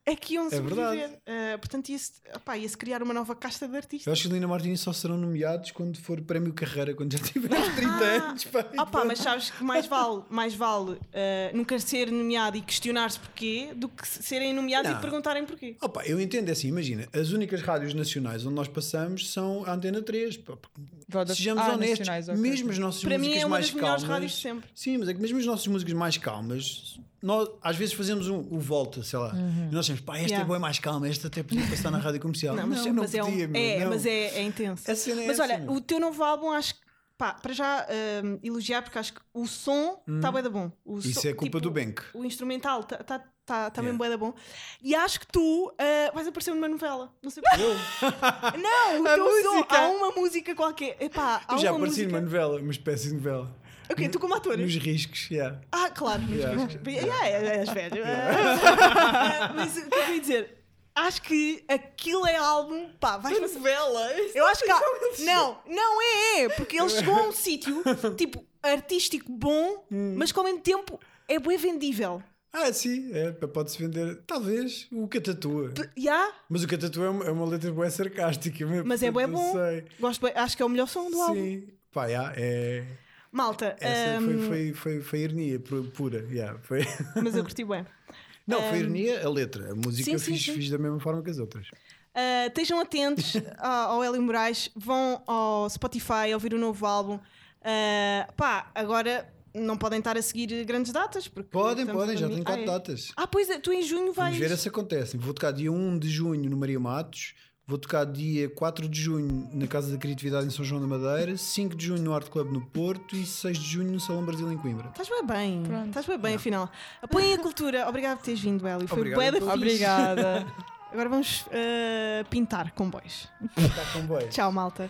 É que iam É verdade. sobreviver. Ah, portanto, ia-se opá, ia-se criar uma nova casta de artistas. Eu acho que Lina Martins só serão nomeados quando for prémio carreira, quando já 30 anos. Pá, e Ah pá, pronto. mas sabes que mais vale, mais vale ah, nunca ser nomeado e questionar-se porquê do que serem nomeados Não. e perguntarem porquê. Opa, eu entendo é assim, imagina, as únicas rádios nacionais onde nós passamos são a Antena 3. pá, porque, Voda- Sejamos Ah, honestos, nacionais, ok, mesmo as nossas Para mim músicas é uma mais das melhores calmas. rádios de sempre. Sim, mas é que mesmo as nossas músicas mais calmas, nós às vezes fazemos um, o volta, sei lá. E nós temos, pá, esta Yeah. é boa mais calma, esta até podia passar na rádio comercial. Não, mas, não, não mas é, um- podia, meu, é, não. mas é, é intenso. É Mas essa, olha, meu. o teu novo álbum, acho que, pá, para já hum, elogiar, porque acho que o som está bué da bom. O Isso som- é culpa tipo, do Bank. O instrumental está tá, tá, tá Yeah. bué da bom. E acho que tu ah, vais aparecer numa novela. Não sei porquê. Não, o teu som. Há uma música qualquer. Epá, há Eu já uma apareci música. numa novela, uma espécie de novela. O quê? Tu como ator? Nos riscos, yeah. Ah, claro. nos Yeah. riscos. Yeah, é- és velho. *laughs* Ah, Mas o que eu ia dizer? Acho que aquilo é álbum. Pá, vais fazer. novela. Eu acho que há... Não, não é, é, porque ele chegou a um sítio *laughs* tipo artístico bom, mas que ao mesmo tempo é bem vendível. Ah, sim, é, pode-se vender, talvez, o Catatua. Já? Mas o Catatua é uma, é uma letra boa sarcástica. Mas é bué não bom. sei. Gosto acho que é o melhor som do álbum. Sim, pá, yeah, é. Malta, Essa hum, foi, foi, foi, foi ironia pu- pura. yeah, foi... *laughs* mas eu curti bem. Não, foi ironia a letra. A música Sim, sim, fiz, sim. fiz da mesma forma que as outras. Uh, estejam atentos *laughs* ao Hélio Moraes, vão ao Spotify ouvir o novo álbum. Uh, pá, agora não podem estar a seguir grandes datas. Porque Podem, podem, em já tenho quatro Ah, é? datas. Ah, pois é, tu em junho vais. Vamos ver se acontece. Vou tocar dia 1 de junho no Maria Matos. Vou tocar dia 4 de junho na Casa da Criatividade em São João da Madeira. 5 de junho no Art Club no Porto. E 6 de junho no Salão Brasil em Coimbra. Estás bem bem, Pronto. estás bem bem, afinal. Apoiem a cultura. Obrigado por teres vindo, Hélio. Foi Obrigado bué da fixe. Obrigada. Agora vamos uh, pintar comboios. Está com bem. Tchau, malta.